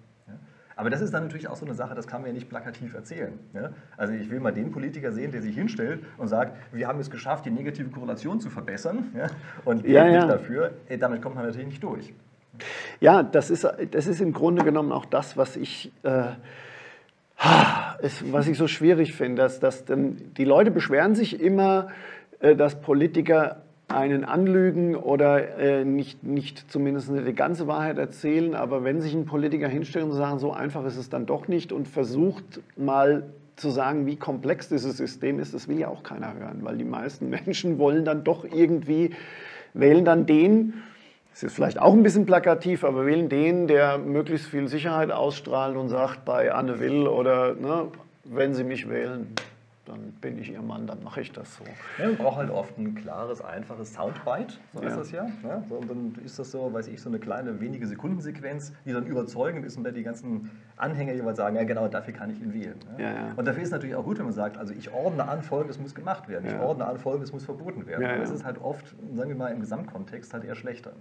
Aber das ist dann natürlich auch so eine Sache, das kann man ja nicht plakativ erzählen. Ja? Also ich will mal den Politiker sehen, der sich hinstellt und sagt, wir haben es geschafft, die negative Korrelation zu verbessern ja? und Ja, ja. dafür. Ey, damit kommt man natürlich nicht durch. Ja, das ist, das ist im Grunde genommen auch das, was ich, äh, ist, was ich so schwierig finde. Dass, dass die Leute beschweren sich immer, äh, dass Politiker einen anlügen oder äh, nicht, nicht zumindest nicht die ganze Wahrheit erzählen. Aber wenn sich ein Politiker hinstellt und sagt, so einfach ist es dann doch nicht und versucht mal zu sagen, wie komplex dieses System ist, das will ja auch keiner hören, weil die meisten *laughs* Menschen wollen dann doch irgendwie, wählen dann den, das ist vielleicht auch ein bisschen plakativ, aber wählen den, der möglichst viel Sicherheit ausstrahlt und sagt bei Anne Will oder ne, wenn Sie mich wählen, dann bin ich ihr Mann, dann mache ich das so. Ja, man braucht halt oft ein klares, einfaches Soundbite, so Ja. ist das ja. ja so, und dann ist das so, weiß ich, so eine kleine, wenige Sekundensequenz, die dann überzeugend ist und dann die ganzen Anhänger jeweils sagen, ja genau, dafür kann ich ihn wählen. Ne? Ja. Und dafür ist es natürlich auch gut, wenn man sagt, also ich ordne an, Folgendes muss gemacht werden. Ich ordne an, Folgendes muss verboten werden. Ja, das ist halt oft, sagen wir mal, im Gesamtkontext halt eher schlechter.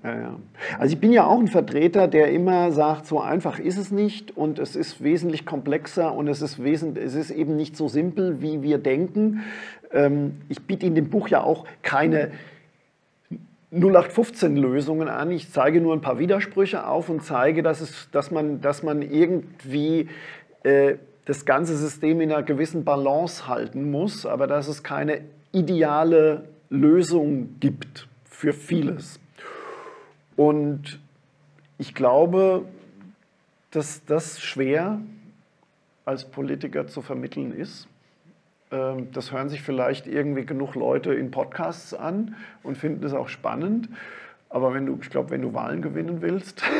Also ich bin ja auch ein Vertreter, der immer sagt, so einfach ist es nicht und es ist wesentlich komplexer und es ist, wesentlich, es ist eben nicht so simpel, wie wir denken. Ähm, ich biete in dem Buch ja auch keine 0815-Lösungen an. Ich zeige nur ein paar Widersprüche auf und zeige, dass, es, dass, man, dass man irgendwie äh, das ganze System in einer gewissen Balance halten muss, aber dass es keine ideale Lösung gibt für vieles. Und ich glaube, dass das schwer als Politiker zu vermitteln ist. Ähm, Das hören sich vielleicht irgendwie genug Leute in Podcasts an und finden es auch spannend. Aber wenn du, ich glaube, wenn du Wahlen gewinnen willst, *laughs*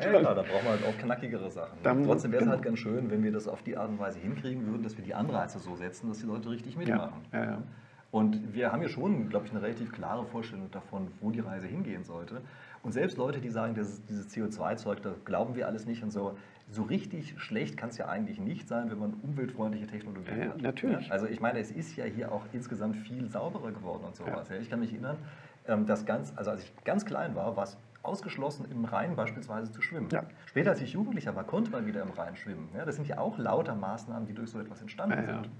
Ja, klar, da braucht man halt auch knackigere Sachen. Dann- Trotzdem wäre es genau. halt ganz schön, wenn wir das auf die Art und Weise hinkriegen würden, dass wir die Anreize so setzen, dass die Leute richtig mitmachen. ja, ja. Und wir haben ja schon, glaube ich, eine relativ klare Vorstellung davon, wo die Reise hingehen sollte. Und selbst Leute, die sagen, das, dieses CO2-Zeug, da glauben wir alles nicht und so, so richtig schlecht kann es ja eigentlich nicht sein, wenn man umweltfreundliche Technologie Ja, hat. natürlich. Also ich meine, es ist ja hier auch insgesamt viel sauberer geworden und sowas. Ja. Ich kann mich erinnern, ähm, dass ganz, also als ich ganz klein war, war es ausgeschlossen, im Rhein beispielsweise zu schwimmen. Ja. Später, als ich Jugendlicher war, konnte man wieder im Rhein schwimmen. Ja, das sind ja auch lauter Maßnahmen, die durch so etwas entstanden sind.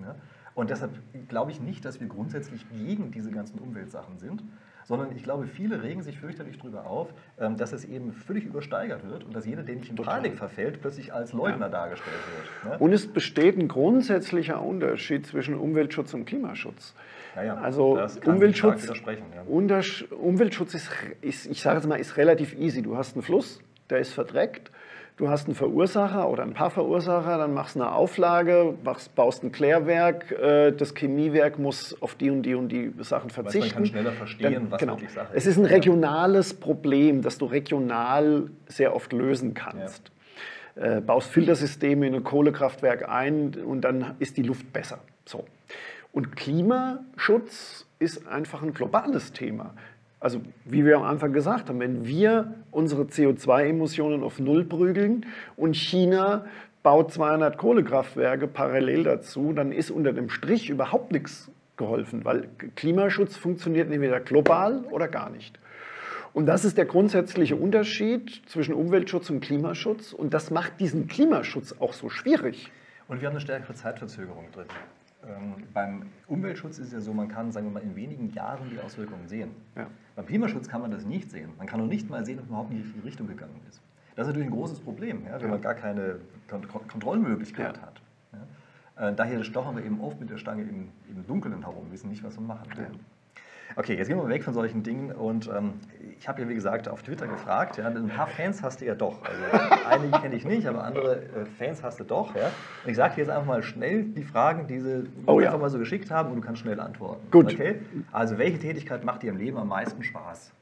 Und deshalb glaube ich nicht, dass wir grundsätzlich gegen diese ganzen Umweltsachen sind, sondern ich glaube, viele regen sich fürchterlich darüber auf, ähm, dass es eben völlig übersteigert wird und dass jeder, der nicht in Total. Panik verfällt, plötzlich als Leugner Ja. dargestellt wird. Ne? Und es besteht ein grundsätzlicher Unterschied zwischen Umweltschutz und Klimaschutz. Ja, ja, Also Umweltschutz, Umweltschutz ist, ist, ich sage jetzt mal, ist relativ easy. Du hast einen Fluss, der ist verdreckt. Du hast einen Verursacher oder ein paar Verursacher, dann machst du eine Auflage, machst, baust ein Klärwerk, äh, das Chemiewerk muss auf die und die und die Sachen man verzichten. kann schneller verstehen, Dann- was genau. wirklich Sache Es ist. ist ein Ja. regionales Problem, das du regional sehr oft lösen kannst. Äh, baust Filtersysteme in ein Kohlekraftwerk ein und dann ist die Luft besser. So. Und Klimaschutz ist einfach ein globales Thema. Also wie wir am Anfang gesagt haben, wenn wir unsere CO2-Emissionen auf Null prügeln und China baut 200 Kohlekraftwerke parallel dazu, dann ist unter dem Strich überhaupt nichts geholfen, weil Klimaschutz funktioniert entweder global oder gar nicht. Und das ist der grundsätzliche Unterschied zwischen Umweltschutz und Klimaschutz. Und das macht diesen Klimaschutz auch so schwierig. Und wir haben eine stärkere Zeitverzögerung drin. Ähm, beim Umweltschutz ist es ja so, man kann, sagen wir mal, in wenigen Jahren die Auswirkungen sehen. Ja. Beim Klimaschutz kann man das nicht sehen. Man kann noch nicht mal sehen, ob man überhaupt in die richtige Richtung gegangen ist. Das ist natürlich ein großes Problem, ja, wenn man gar keine Kon Kon Kontrollmöglichkeit Ja. hat. Ja. Äh, daher stochern wir eben oft mit der Stange im, im Dunkeln herum, wissen nicht, was wir machen. Ja. Okay, jetzt gehen wir mal weg von solchen Dingen und ähm, ich habe ja wie gesagt auf Twitter gefragt, ja, ein paar Fans hast du ja doch. Also einige kenne ich nicht, aber andere äh, Fans hast du doch. Ja. Und ich sage dir jetzt einfach mal schnell die Fragen, die sie Oh ja. einfach mal so geschickt haben und du kannst schnell antworten. Gut. Okay? Also welche Tätigkeit macht dir im Leben am meisten Spaß?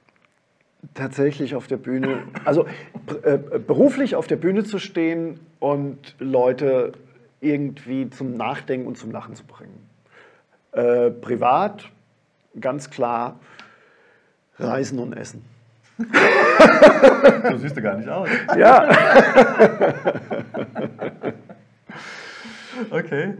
Tatsächlich auf der Bühne, also äh, beruflich auf der Bühne zu stehen und Leute irgendwie zum Nachdenken und zum Lachen zu bringen. Äh, privat, ganz klar, Reisen und Essen. So siehst du gar nicht aus. Ja, *laughs* Okay.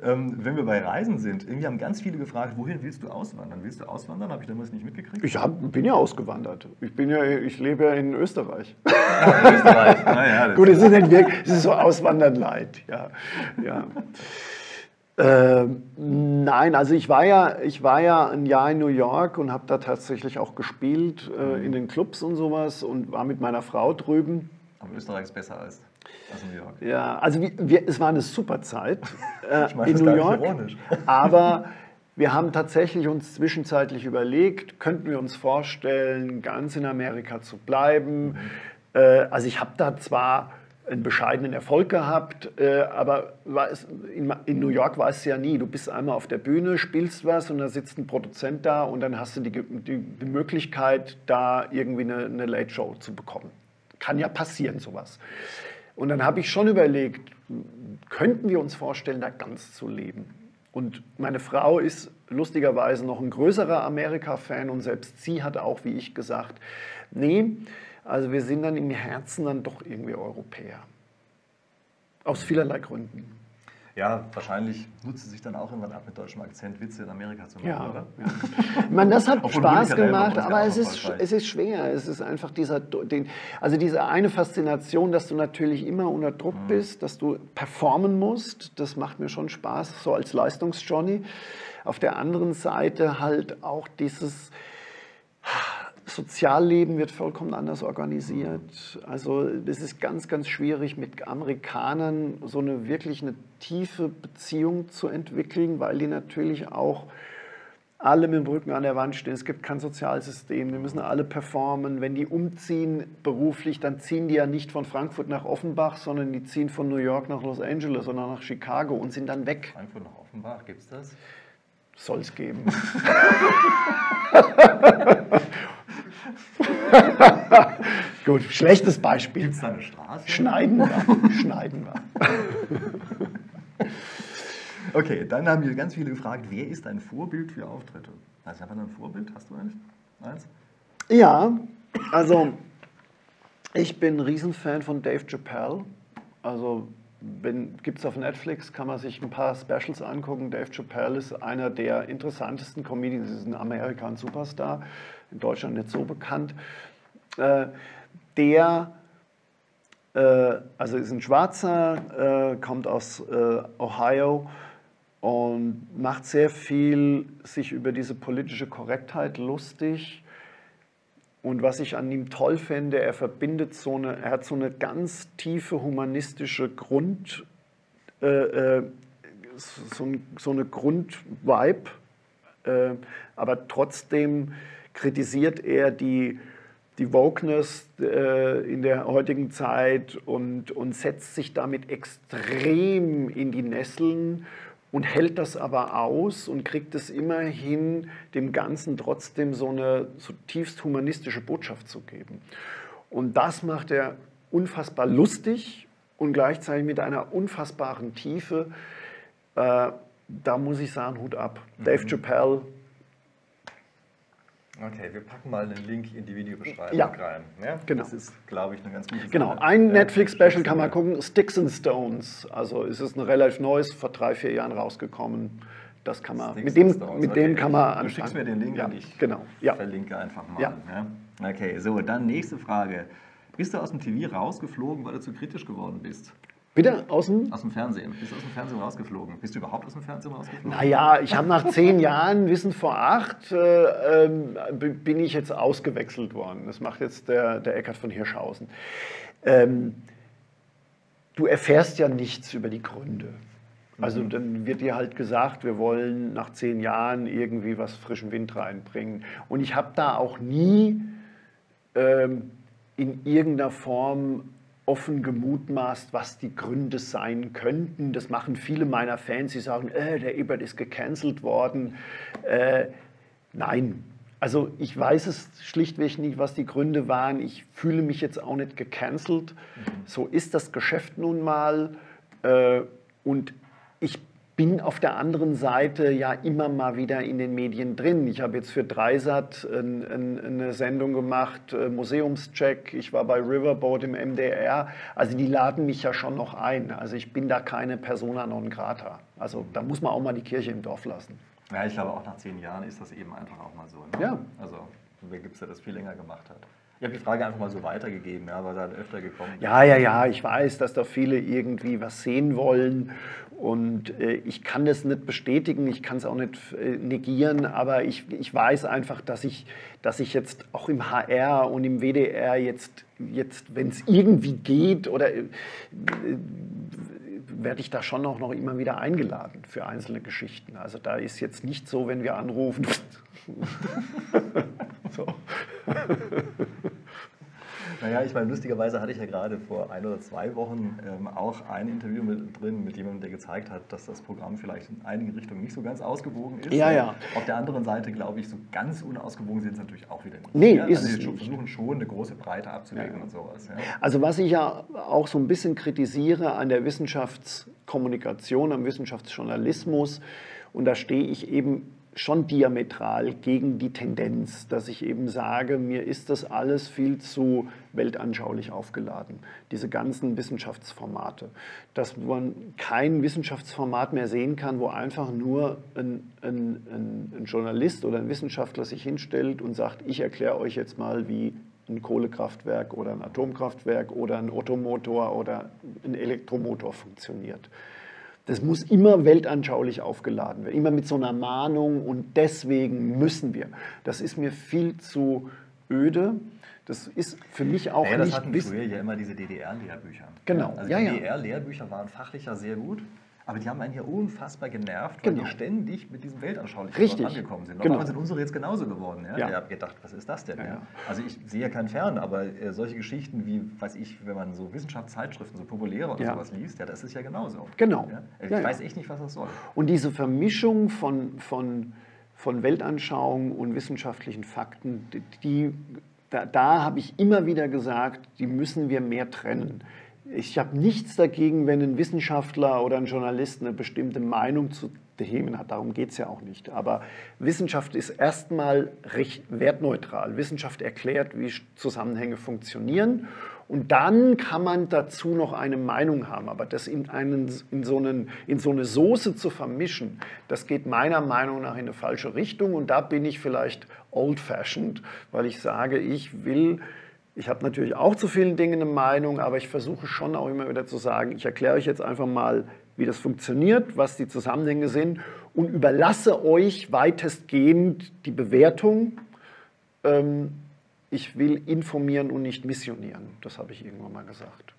Ähm, wenn wir bei Reisen sind, irgendwie haben ganz viele gefragt, wohin willst du auswandern? Willst du auswandern? Habe ich damals nicht mitgekriegt. ich hab, bin ja ausgewandert. Ich, bin ja, ich lebe ja in Österreich. *laughs* Österreich. Naja, *laughs* das Gut, es ist nicht wirklich, es ist so Auswandern leid. Ja, ja. Ähm, nein, also ich war, ja, ich war ja ein Jahr in New York und habe da tatsächlich auch gespielt äh, in den Clubs und sowas und war mit meiner Frau drüben. aber Österreich ist besser als, als New York. Ja, also wir, wir, es war eine super Zeit *laughs* äh, Ich meine in das New York. ironisch. Aber wir haben tatsächlich uns zwischenzeitlich überlegt, könnten wir uns vorstellen, ganz in Amerika zu bleiben. Äh, also ich habe da zwar einen bescheidenen Erfolg gehabt, äh, aber es, in, in New York war es ja nie. Du bist einmal auf der Bühne, spielst was und da sitzt ein Produzent da und dann hast du die, die, die Möglichkeit, da irgendwie eine, eine Late Show zu bekommen. Kann ja passieren, sowas. Und dann habe ich schon überlegt, könnten wir uns vorstellen, da ganz zu leben? Und meine Frau ist lustigerweise noch ein größerer Amerika-Fan und selbst sie hat auch, wie ich gesagt, nee, also wir sind dann im Herzen dann doch irgendwie Europäer. Aus vielerlei Gründen. Ja, wahrscheinlich nutzt sie sich dann auch irgendwann ab mit deutschem Akzent Witze in Amerika zu machen, Ja, oder? ja. Meine, das hat Spaß gemacht, aber es ist, es ist schwer. Es ist einfach dieser, den, also diese eine Faszination, dass du natürlich immer unter Druck Mhm. bist, dass du performen musst. Das macht mir schon Spaß, so als Leistungsjohnny. Auf der anderen Seite halt auch dieses Sozialleben wird vollkommen anders organisiert. Also es ist ganz, ganz schwierig mit Amerikanern so eine wirklich eine tiefe Beziehung zu entwickeln, weil die natürlich auch alle mit dem Rücken an der Wand stehen. Es gibt kein Sozialsystem. Wir müssen alle performen. Wenn die umziehen beruflich, dann ziehen die ja nicht von Frankfurt nach Offenbach, sondern die ziehen von New York nach Los Angeles oder nach Chicago und sind dann weg. Frankfurt nach Offenbach, gibt es das? Soll es geben. *laughs* *laughs* Gut, schlechtes Beispiel. Gibt es da eine Straße? Schneiden wir. *laughs* Schneiden wir. *laughs* Okay, dann haben wir ganz viele gefragt, wer ist dein Vorbild für Auftritte? Also, hat man ein Vorbild? Hast du eins? eins? Ja, also ich bin ein Riesenfan von Dave Chappelle. Also gibt es auf Netflix, kann man sich ein paar Specials angucken. Dave Chappelle ist einer der interessantesten Comedians, ist in Amerika ein Superstar, in Deutschland nicht so bekannt. Äh, der, äh, also ist ein Schwarzer, äh, kommt aus Ohio und macht sehr viel sich über diese politische Korrektheit lustig. Und was ich an ihm toll finde, er verbindet so eine, er hat so eine ganz tiefe humanistische Grund, äh, so, so eine Grundvibe, äh, aber trotzdem kritisiert er die, die Wokeness äh, in der heutigen Zeit und, und setzt sich damit extrem in die Nesseln und hält das aber aus und kriegt es immer hin, dem Ganzen trotzdem so eine zutiefst humanistische Botschaft zu geben. Und das macht er unfassbar lustig und gleichzeitig mit einer unfassbaren Tiefe. Äh, da muss ich sagen, Hut ab. Dave Chappelle, Okay, wir packen mal einen Link in die Videobeschreibung Ja. rein. Ja? Genau. Das ist, glaube ich, eine ganz gute Sache. Genau, ein Ja, Netflix-Special kann man gucken, Sticks and Stones. Also es ist ein relativ neues, vor drei, vier Jahren rausgekommen. Das kann man, Sticks mit dem, Stones, mit okay. dem kann man Du schickst mir anfangen. den Link ja, und ich Genau, ja. verlinke einfach mal. Ja. Ja. Okay, so, dann nächste Frage. Bist du aus dem TV rausgeflogen, weil du zu kritisch geworden bist? Bitte, außen? Aus dem Fernsehen. Bist du aus dem Fernsehen rausgeflogen? Bist du überhaupt aus dem Fernsehen rausgeflogen? Naja, ich habe nach zehn Jahren, Wissen vor acht, äh, b- bin ich jetzt ausgewechselt worden. Das macht jetzt der, der Eckart von Hirschhausen. Ähm, du erfährst ja nichts über die Gründe. Also dann wird dir halt gesagt, wir wollen nach zehn Jahren irgendwie was frischen Wind reinbringen. Und ich habe da auch nie ähm, in irgendeiner Form offen gemutmaßt, was die Gründe sein könnten. Das machen viele meiner Fans, die sagen, äh, der Ebert ist gecancelt worden. Äh, nein, also ich weiß es schlichtweg nicht, was die Gründe waren. Ich fühle mich jetzt auch nicht gecancelt. So ist das Geschäft nun mal. Äh, und ich bin auf der anderen Seite ja immer mal wieder in den Medien drin. Ich habe jetzt für Dreisat ein, ein, eine Sendung gemacht, äh, Museumscheck. Ich war bei Riverboat im MDR. Also die laden mich ja schon noch ein. Also ich bin da keine Persona non grata. Also da muss man auch mal die Kirche im Dorf lassen. Ja, ich glaube, auch nach zehn Jahren ist das eben einfach auch mal so. Ne? Ja. Also, wer gibt es, der das viel länger gemacht hat? Ich habe die Frage einfach mal so weitergegeben, ja, weil da öfter gekommen ist. Ja, ja, ja, ich weiß, dass da viele irgendwie was sehen wollen und äh, ich kann das nicht bestätigen, ich kann es auch nicht äh, negieren, aber ich, ich weiß einfach, dass ich, dass ich jetzt auch im HR und im WDR jetzt, jetzt wenn es irgendwie geht oder äh, werde ich da schon auch noch immer wieder eingeladen für einzelne Geschichten. Also da ist jetzt nicht so, wenn wir anrufen. *laughs* *laughs* so. *laughs* Naja, ich meine, lustigerweise hatte ich ja gerade vor ein oder zwei Wochen ähm, auch ein Interview mit, drin mit jemandem, der gezeigt hat, dass das Programm vielleicht in einigen Richtungen nicht so ganz ausgewogen ist. Ja, ja. Auf der anderen Seite, glaube ich, so ganz unausgewogen sind es natürlich auch wieder nicht. Nee, ja? ist also es nicht. versuchen schon, eine große Breite abzudecken Ja. und sowas. Ja. Also was ich ja auch so ein bisschen kritisiere an der Wissenschaftskommunikation, am Wissenschaftsjournalismus Und da stehe ich eben schon diametral gegen die Tendenz, dass ich eben sage, mir ist das alles viel zu weltanschaulich aufgeladen, diese ganzen Wissenschaftsformate, dass man kein Wissenschaftsformat mehr sehen kann, wo einfach nur ein, ein, ein, ein Journalist oder ein Wissenschaftler sich hinstellt und sagt, ich erkläre euch jetzt mal, wie ein Kohlekraftwerk oder ein Atomkraftwerk oder ein Ottomotor oder ein Elektromotor funktioniert. Das muss immer weltanschaulich aufgeladen werden, immer mit so einer Mahnung und deswegen müssen wir. Das ist mir viel zu öde. Das ist für mich auch naja, nicht. Das hatten früher ja immer diese DDR-Lehrbücher. Genau. Also ja. DDR-Lehrbücher waren fachlicher sehr gut. Aber die haben einen hier unfassbar genervt, weil Genau. die ständig mit diesem Weltanschaulichen Richtig. angekommen sind. Genau. Sind unsere jetzt genauso geworden. Ja? Ja. Ich habe gedacht, was ist das denn? Ja, Ja. Also ich sehe ja keinen Fern, aber äh, solche Geschichten wie, weiß ich, wenn man so Wissenschaftszeitschriften, so populäre oder sowas liest, ja, das ist ja genauso. Genau. Ja? Ich weiß echt nicht, was das soll. Und diese Vermischung von, von, von Weltanschauung und wissenschaftlichen Fakten, die- die, da, da habe ich immer wieder gesagt, die müssen wir mehr trennen. Ich habe nichts dagegen, wenn ein Wissenschaftler oder ein Journalist eine bestimmte Meinung zu Themen hat. Darum geht es ja auch nicht. Aber Wissenschaft ist erstmal recht wertneutral. Wissenschaft erklärt, wie Zusammenhänge funktionieren. Und dann kann man dazu noch eine Meinung haben. Aber das in, einen, in, so einen, in so eine Soße zu vermischen, das geht meiner Meinung nach in eine falsche Richtung. Und da bin ich vielleicht old-fashioned, weil ich sage, ich will, ich habe natürlich auch zu vielen Dingen eine Meinung, aber ich versuche schon auch immer wieder zu sagen, ich erkläre euch jetzt einfach mal, wie das funktioniert, was die Zusammenhänge sind und überlasse euch weitestgehend die Bewertung. Ähm, ich will informieren und nicht missionieren. Das habe ich irgendwann mal gesagt.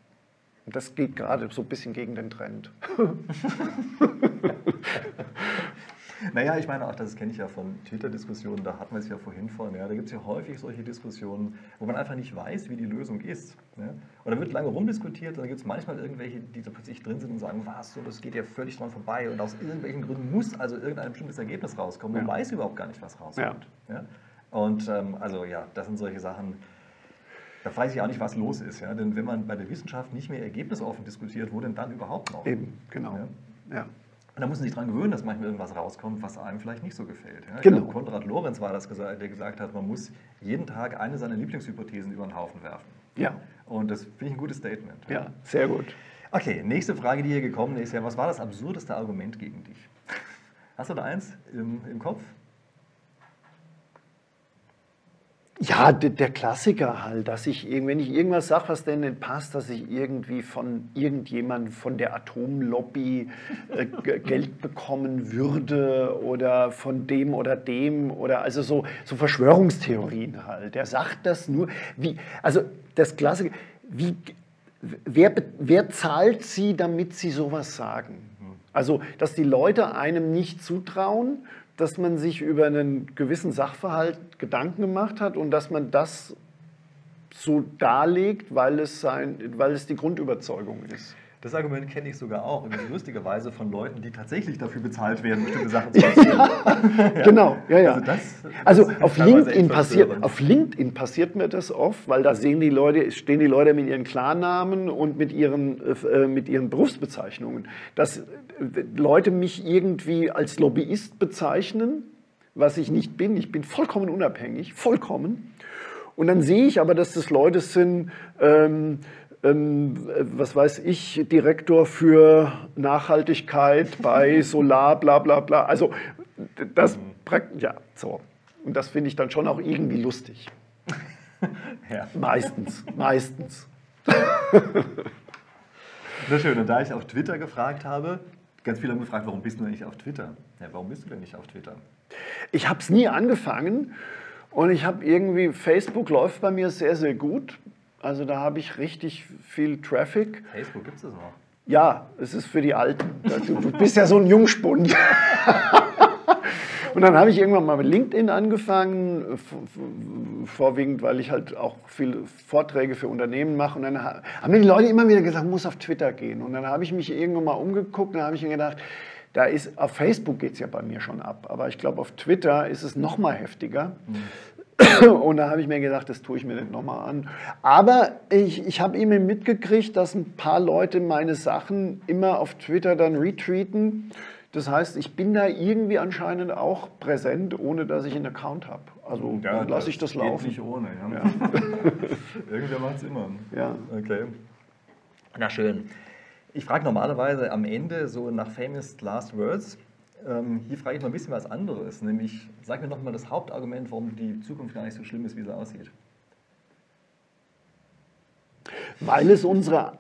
Und das geht gerade so ein bisschen gegen den Trend. *laughs* *laughs* Naja, ich meine auch, das kenne ich ja von Twitter-Diskussionen, da hatten wir es ja vorhin von, ja, da gibt es ja häufig solche Diskussionen, wo man einfach nicht weiß, wie die Lösung ist. Ne? Und da wird lange rumdiskutiert und dann gibt es manchmal irgendwelche, die da plötzlich drin sind und sagen, was, so, das geht ja völlig dran vorbei und aus irgendwelchen Gründen muss also irgendein bestimmtes Ergebnis rauskommen. Man Ja. weiß überhaupt gar nicht, was rauskommt. Ja? Und ähm, also ja, das sind solche Sachen, da weiß ich auch nicht, was los ist. Ja? Denn wenn man bei der Wissenschaft nicht mehr ergebnisoffen diskutiert, wo denn dann überhaupt noch? Eben, genau. Ja. Ja. Und da muss man sich daran gewöhnen, dass manchmal irgendwas rauskommt, was einem vielleicht nicht so gefällt. Ja? Genau. glaube, Konrad Lorenz war das, gesagt, der gesagt hat, man muss jeden Tag eine seiner Lieblingshypothesen über den Haufen werfen. Ja. Und das finde ich ein gutes Statement. ja, sehr gut. Okay, nächste Frage, die hier gekommen ist, ja, was war das absurdeste Argument gegen dich? Hast du da eins im, im Kopf? Ja, de- der Klassiker halt, dass ich, wenn ich irgendwas sage, was denen nicht passt, dass ich irgendwie von irgendjemandem von der Atomlobby äh, *laughs* Geld bekommen würde oder von dem oder dem oder also so, so Verschwörungstheorien halt. Der sagt das nur, wie, also das Klassiker, wie, wer, wer zahlt sie, damit sie sowas sagen? Also, dass die Leute einem nicht zutrauen, dass man sich über einen gewissen Sachverhalt Gedanken gemacht hat und dass man das so darlegt, weil es, sein, weil es die Grundüberzeugung ist. Das Argument kenne ich sogar auch, übrigens lustigerweise von Leuten, die tatsächlich dafür bezahlt werden, bestimmte Sachen zu *laughs* erzählen. Genau, ja, ja. Also das- Also das auf LinkedIn, passiert, auf LinkedIn passiert mir das oft, weil da sehen die Leute, stehen die Leute mit ihren Klarnamen und mit ihren, äh, mit ihren Berufsbezeichnungen. Dass äh, Leute mich irgendwie als Lobbyist bezeichnen, was ich nicht bin. Ich bin vollkommen unabhängig, vollkommen. Und dann sehe ich aber, dass das Leute sind, ähm, äh, was weiß ich, Direktor für Nachhaltigkeit *laughs* bei Solar, bla bla bla. Also das, prakt- ja, so. Und das finde ich dann schon auch irgendwie lustig. *laughs* Ja. Meistens, meistens. *laughs* Sehr schön. Und da ich auf Twitter gefragt habe, ganz viele haben gefragt, warum bist du denn nicht auf Twitter? Ja, warum bist du denn nicht auf Twitter? Ich habe es nie angefangen und ich habe irgendwie, Facebook läuft bei mir sehr, sehr gut. Also da habe ich richtig viel Traffic. Facebook gibt es das noch. Ja, es ist für die Alten. Du, bist ja so ein Jungspund. Und dann habe ich irgendwann mal mit LinkedIn angefangen, vorwiegend, weil ich halt auch viele Vorträge für Unternehmen mache. Und dann ha- haben mir die Leute immer wieder gesagt, muss auf Twitter gehen. Und dann habe ich mich irgendwann mal umgeguckt und dann habe ich mir gedacht, da ist, auf Facebook geht es ja bei mir schon ab. Aber ich glaube, auf Twitter ist es noch mal heftiger. *coughs* Und da habe ich mir gedacht, das tue ich mir nicht nochmal an. Aber ich, ich habe eben mitgekriegt, dass ein paar Leute meine Sachen immer auf Twitter dann retweeten. Das heißt, ich bin da irgendwie anscheinend auch präsent, ohne dass ich einen Account habe. Also Ja, lasse ich das geht laufen. nicht ohne. Ja. *laughs* Irgendwer macht es immer. Ja. Okay. Na schön. Ich frage normalerweise am Ende so nach Famous Last Words. Ähm, hier frage ich mal ein bisschen was anderes, nämlich sag mir noch mal das Hauptargument, warum die Zukunft gar nicht so schlimm ist, wie sie aussieht. Weil es unsere,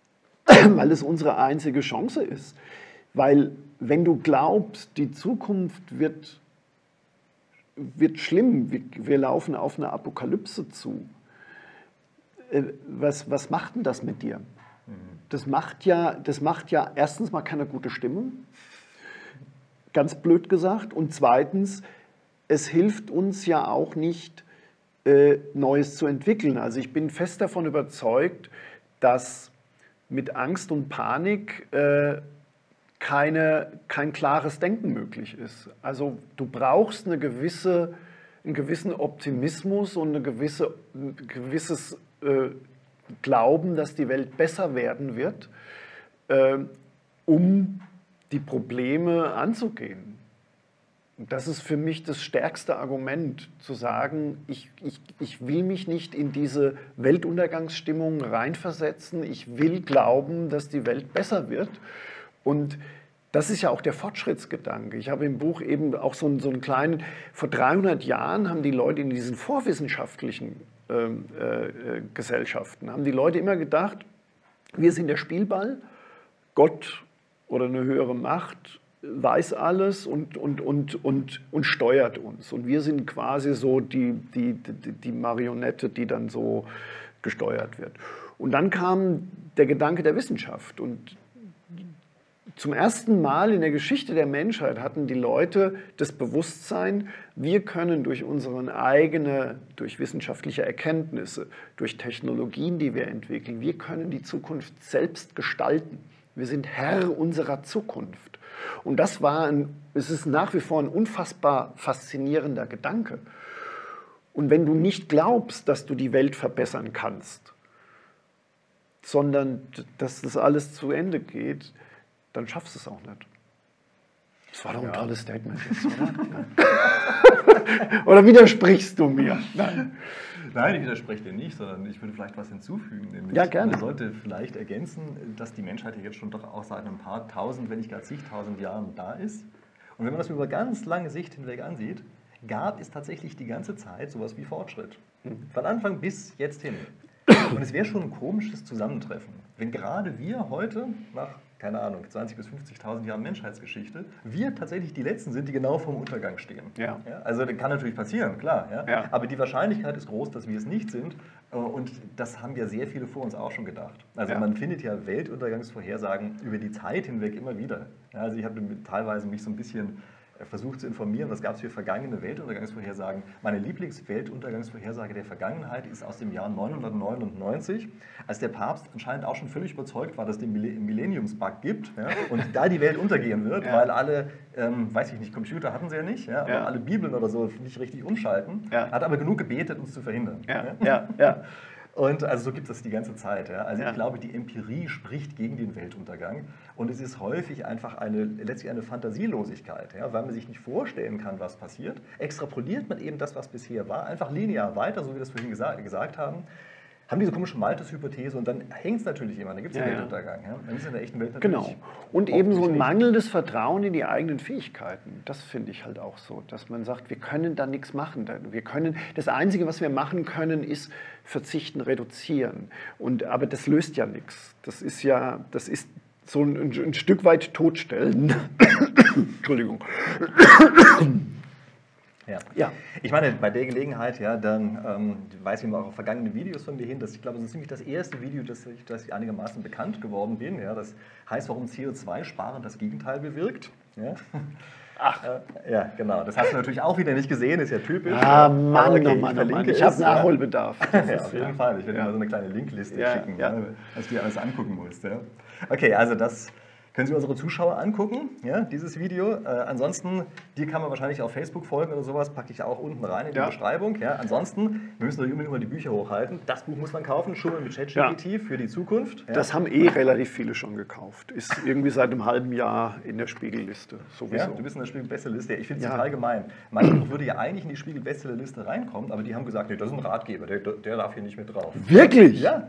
*clears throat* weil es unsere einzige Chance ist. Weil wenn du glaubst, die Zukunft wird, wird schlimm, wir, wir laufen auf eine Apokalypse zu, äh, was, was macht denn das mit dir? Das macht, ja, das macht ja erstens mal keine gute Stimmung, ganz blöd gesagt, und zweitens, es hilft uns ja auch nicht, äh, Neues zu entwickeln. Also ich bin fest davon überzeugt, dass mit Angst und Panik äh, keine, kein klares Denken möglich ist. Also du brauchst eine gewisse, einen gewissen Optimismus und eine gewisse, ein gewisses äh, Glauben, dass die Welt besser werden wird, äh, um die Probleme anzugehen. Und das ist für mich das stärkste Argument, zu sagen, ich, ich, ich will mich nicht in diese Weltuntergangsstimmung reinversetzen, ich will glauben, dass die Welt besser wird. Und das ist ja auch der Fortschrittsgedanke. Ich habe im Buch eben auch so einen, so einen kleinen, vor 300 Jahren haben die Leute in diesen vorwissenschaftlichen ähm, äh, Gesellschaften, haben die Leute immer gedacht, wir sind der Spielball, Gott oder eine höhere Macht weiß alles und, und, und, und, und steuert uns. Und wir sind quasi so die, die, die, die Marionette, die dann so gesteuert wird. Und dann kam der Gedanke der Wissenschaft. Und zum ersten Mal in der Geschichte der Menschheit hatten die Leute das Bewusstsein, wir können durch unsere eigene, durch wissenschaftliche Erkenntnisse, durch Technologien, die wir entwickeln, wir können die Zukunft selbst gestalten. Wir sind Herr unserer Zukunft. Und das war ein, es ist nach wie vor ein unfassbar faszinierender Gedanke. Und wenn du nicht glaubst, dass du die Welt verbessern kannst, sondern dass das alles zu Ende geht, dann schaffst du es auch nicht. Das war doch ein Ja. tolles Statement jetzt, oder? *laughs* oder widersprichst du mir? Nein. Nein, ich widerspreche dir nicht, sondern ich würde vielleicht was hinzufügen. Nämlich Ja, gerne. Man sollte vielleicht ergänzen, dass die Menschheit ja jetzt schon doch auch seit ein paar tausend, wenn nicht gar zigtausend Jahren da ist. Und wenn man das über ganz lange Sicht hinweg ansieht, gab es tatsächlich die ganze Zeit sowas wie Fortschritt. Von Anfang bis jetzt hin. Und es wäre schon ein komisches Zusammentreffen, wenn gerade wir heute, nach, keine Ahnung, 20.000 bis 50.000 Jahren Menschheitsgeschichte, wir tatsächlich die Letzten sind, die genau vorm Untergang stehen. Ja. also das kann natürlich passieren, klar. Ja? Ja. Aber die Wahrscheinlichkeit ist groß, dass wir es nicht sind. Äh, Und das haben ja sehr viele vor uns auch schon gedacht. Also Ja. man findet ja Weltuntergangsvorhersagen über die Zeit hinweg immer wieder. Ja, also ich habe teilweise mich so ein bisschen versucht zu informieren, was gab es für vergangene Weltuntergangsvorhersagen. Meine Lieblingsweltuntergangsvorhersage der Vergangenheit ist aus dem Jahr 999, als der Papst anscheinend auch schon völlig überzeugt war, dass es den Mille- Millenniumsbug gibt ja, und da die Welt untergehen wird, Ja. weil alle, ähm, weiß ich nicht, Computer hatten sie ja nicht, ja, aber alle Bibeln oder so nicht richtig umschalten, hat aber genug gebetet, uns zu verhindern. Ja, ja. Und also so gibt es die ganze Zeit. Ja. Also Ja. ich glaube, die Empirie spricht gegen den Weltuntergang. Und es ist häufig einfach eine, letztlich eine Fantasielosigkeit, ja, weil man sich nicht vorstellen kann, was passiert. Extrapoliert man eben das, was bisher war, einfach linear weiter, so wie wir das vorhin gesagt, gesagt haben. Haben diese komische Malthus-Hypothese und dann hängt es natürlich immer, dann gibt es den Ja. Weltuntergang. Ja. Dann ist in der echten Welt natürlich Genau. Und eben so ein mangelndes Vertrauen in die eigenen Fähigkeiten. Das finde ich halt auch so, dass man sagt, wir können da nichts machen. Wir können, das Einzige, was wir machen können, ist verzichten, reduzieren. Und, aber das löst ja nichts. Das ist ja, das ist so ein, ein Stück weit totstellen. *coughs* Entschuldigung. Ja. Ja. Ich meine, bei der Gelegenheit, ja, dann ähm, weisen wir auch auf vergangene Videos von mir hin. Das, ich glaube, das ist ziemlich das erste Video, das ich, das ich einigermaßen bekannt geworden bin. Ja, das heißt, warum CO2-Sparen das Gegenteil bewirkt. Ja. Ach. Äh, ja, genau. Das hast du natürlich auch wieder nicht gesehen, ist ja typisch. Ah. Mann, Aber oh ich Mann, oh Mann. Ich habe. Nachholbedarf. Das Ja, auf jeden Fall. Ich werde dir Ja. mal so eine kleine Linkliste Ja, schicken, ja. ja. was du dir alles angucken musst. Ja. Okay, also das können Sie unsere Zuschauer angucken, ja, dieses Video. Äh, ansonsten, dir kann man wahrscheinlich auf Facebook folgen oder sowas, packe ich auch unten rein in die Ja. Beschreibung. Ja. Ansonsten, wir müssen natürlich unbedingt mal die Bücher hochhalten. Das Buch muss man kaufen, Schummeln mit ChatGPT für die Zukunft. Ja. Das haben eh relativ viele schon gekauft. Ist irgendwie seit einem halben Jahr in der Spiegelliste. Sowieso. Ja, du bist in der Spiegel-Bestsellerliste. Ich finde es Ja. total gemein. Mein Buch *clears throat* würde ja eigentlich in die Spiegel-Bestsellerliste reinkommen, aber die haben gesagt, nee, das ist ein Ratgeber, der, der darf hier nicht mit drauf. Wirklich? Ja.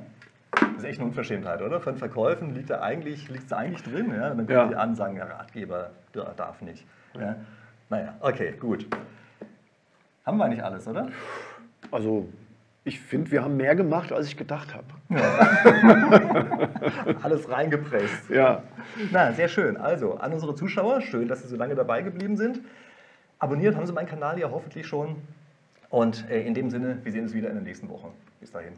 Das ist echt eine Unverschämtheit, oder? Von Verkäufen liegt da eigentlich, liegt's da eigentlich drin. Ja? Dann Ja. kommen die an und sagen, der Ratgeber darf nicht. Ja? Naja, okay, gut. Haben wir nicht alles, oder? Also, ich finde, wir haben mehr gemacht, als ich gedacht habe. *laughs* Alles reingepresst. Ja. Na, sehr schön. Also, an unsere Zuschauer, schön, dass Sie so lange dabei geblieben sind. Abonniert haben Sie meinen Kanal ja hoffentlich schon. Und äh, in dem Sinne, wir sehen uns wieder in der nächsten Woche. Bis dahin.